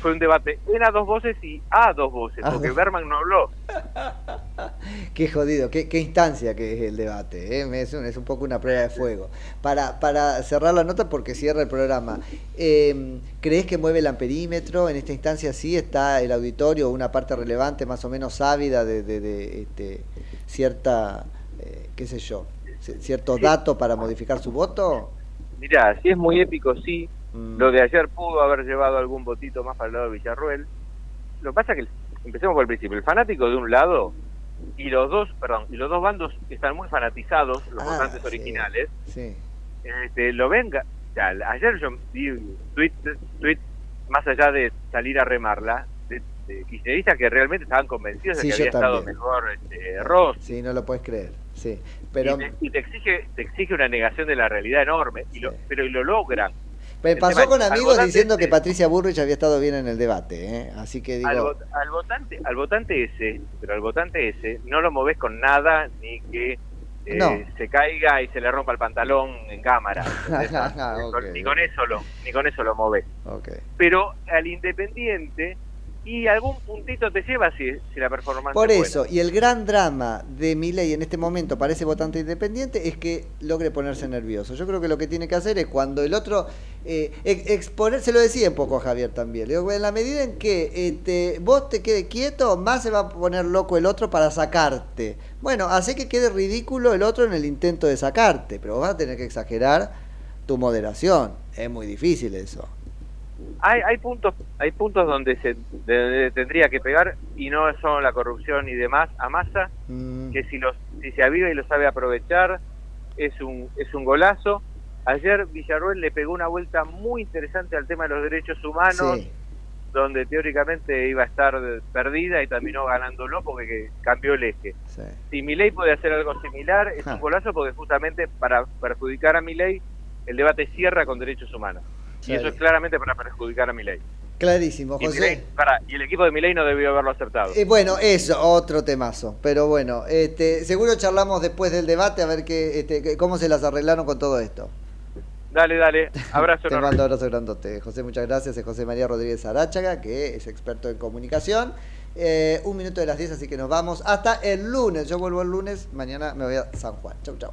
fue un debate en a dos voces y a dos voces,
Ah,
porque. Berman no habló.
Qué jodido, qué, qué instancia que es el debate, ¿eh? es, un, es un poco una prueba de fuego. Para, para cerrar la nota, porque cierra el programa, eh, ¿crees que mueve el amperímetro? En esta instancia sí está el auditorio, una parte relevante, más o menos ávida de, de- de, este, cierta, eh, qué sé yo, c- cierto dato para modificar su voto.
Mirá, si es muy épico, sí.
Mm.
Lo de ayer pudo haber llevado algún votito más para el lado de Villarruel. Lo que pasa es que, empecemos por el principio, el fanático de un lado y los dos, perdón, y los dos bandos que están muy fanatizados, los
Ah,
votantes
sí.
originales,
Sí.
este, lo venga. Ayer yo vi un tweet, tweet, más allá de salir a remarla, de, de kirchneristas que realmente estaban convencidos
Sí,
de que había estado
también.
mejor este, Ross.
Sí, no lo puedes creer, sí. Pero
y, te, y te exige te exige una negación de la realidad enorme, y lo, pero y lo logran.
Me pasó con amigos
votante
diciendo que
ese-
Patricia Burrich había estado bien en el debate, ¿eh? así que digo...
al, vot- al votante al votante ese pero al votante ese no lo moves con nada ni que eh,
No.
se caiga y se le rompa el pantalón en cámara.
Ah,
Ni con- eso lo, ni con eso lo movés.
Ok.
Pero al Independiente y algún puntito te lleva si, si la performance
Por
buena.
eso, y el gran drama de Milei en este momento para ese votante independiente es que logre ponerse nervioso. Yo creo que lo que tiene que hacer es cuando el otro eh, ex- exponer, se lo decía un poco a Javier también, le digo, en la medida en que eh, te- vos te quedes quieto, más se va a poner loco el otro para sacarte. Bueno, hace que quede ridículo el otro en el intento de sacarte, pero vas a tener que exagerar tu moderación. Es muy difícil eso.
Hay, hay puntos hay puntos donde se donde tendría que pegar y no son la corrupción y demás a masa
Mm.
que si los si se aviva y lo sabe aprovechar es un es un golazo ayer Villarruel le pegó una vuelta muy interesante al tema de los derechos humanos
Sí.
donde teóricamente iba a estar perdida y terminó ganándolo porque que cambió el eje
Sí.
si Milei puede hacer algo similar es un golazo porque justamente para perjudicar a Milei el debate cierra con derechos humanos y eso es claramente para perjudicar a Milei
Clarísimo,
y,
José.
Y el equipo de Milei no debió haberlo acertado.
Eh, bueno, eso, otro temazo. Pero bueno, este, seguro charlamos después del debate a ver qué, este, cómo se las arreglaron con todo esto.
Dale, dale. Abrazo
Te mando abrazo grandote. José, muchas gracias. Es José María Rodríguez Aráchaga, que es experto en comunicación. Eh, un minuto de las 10, así que nos vamos hasta el lunes. Yo vuelvo el lunes, mañana me voy a San Juan. Chau, chau.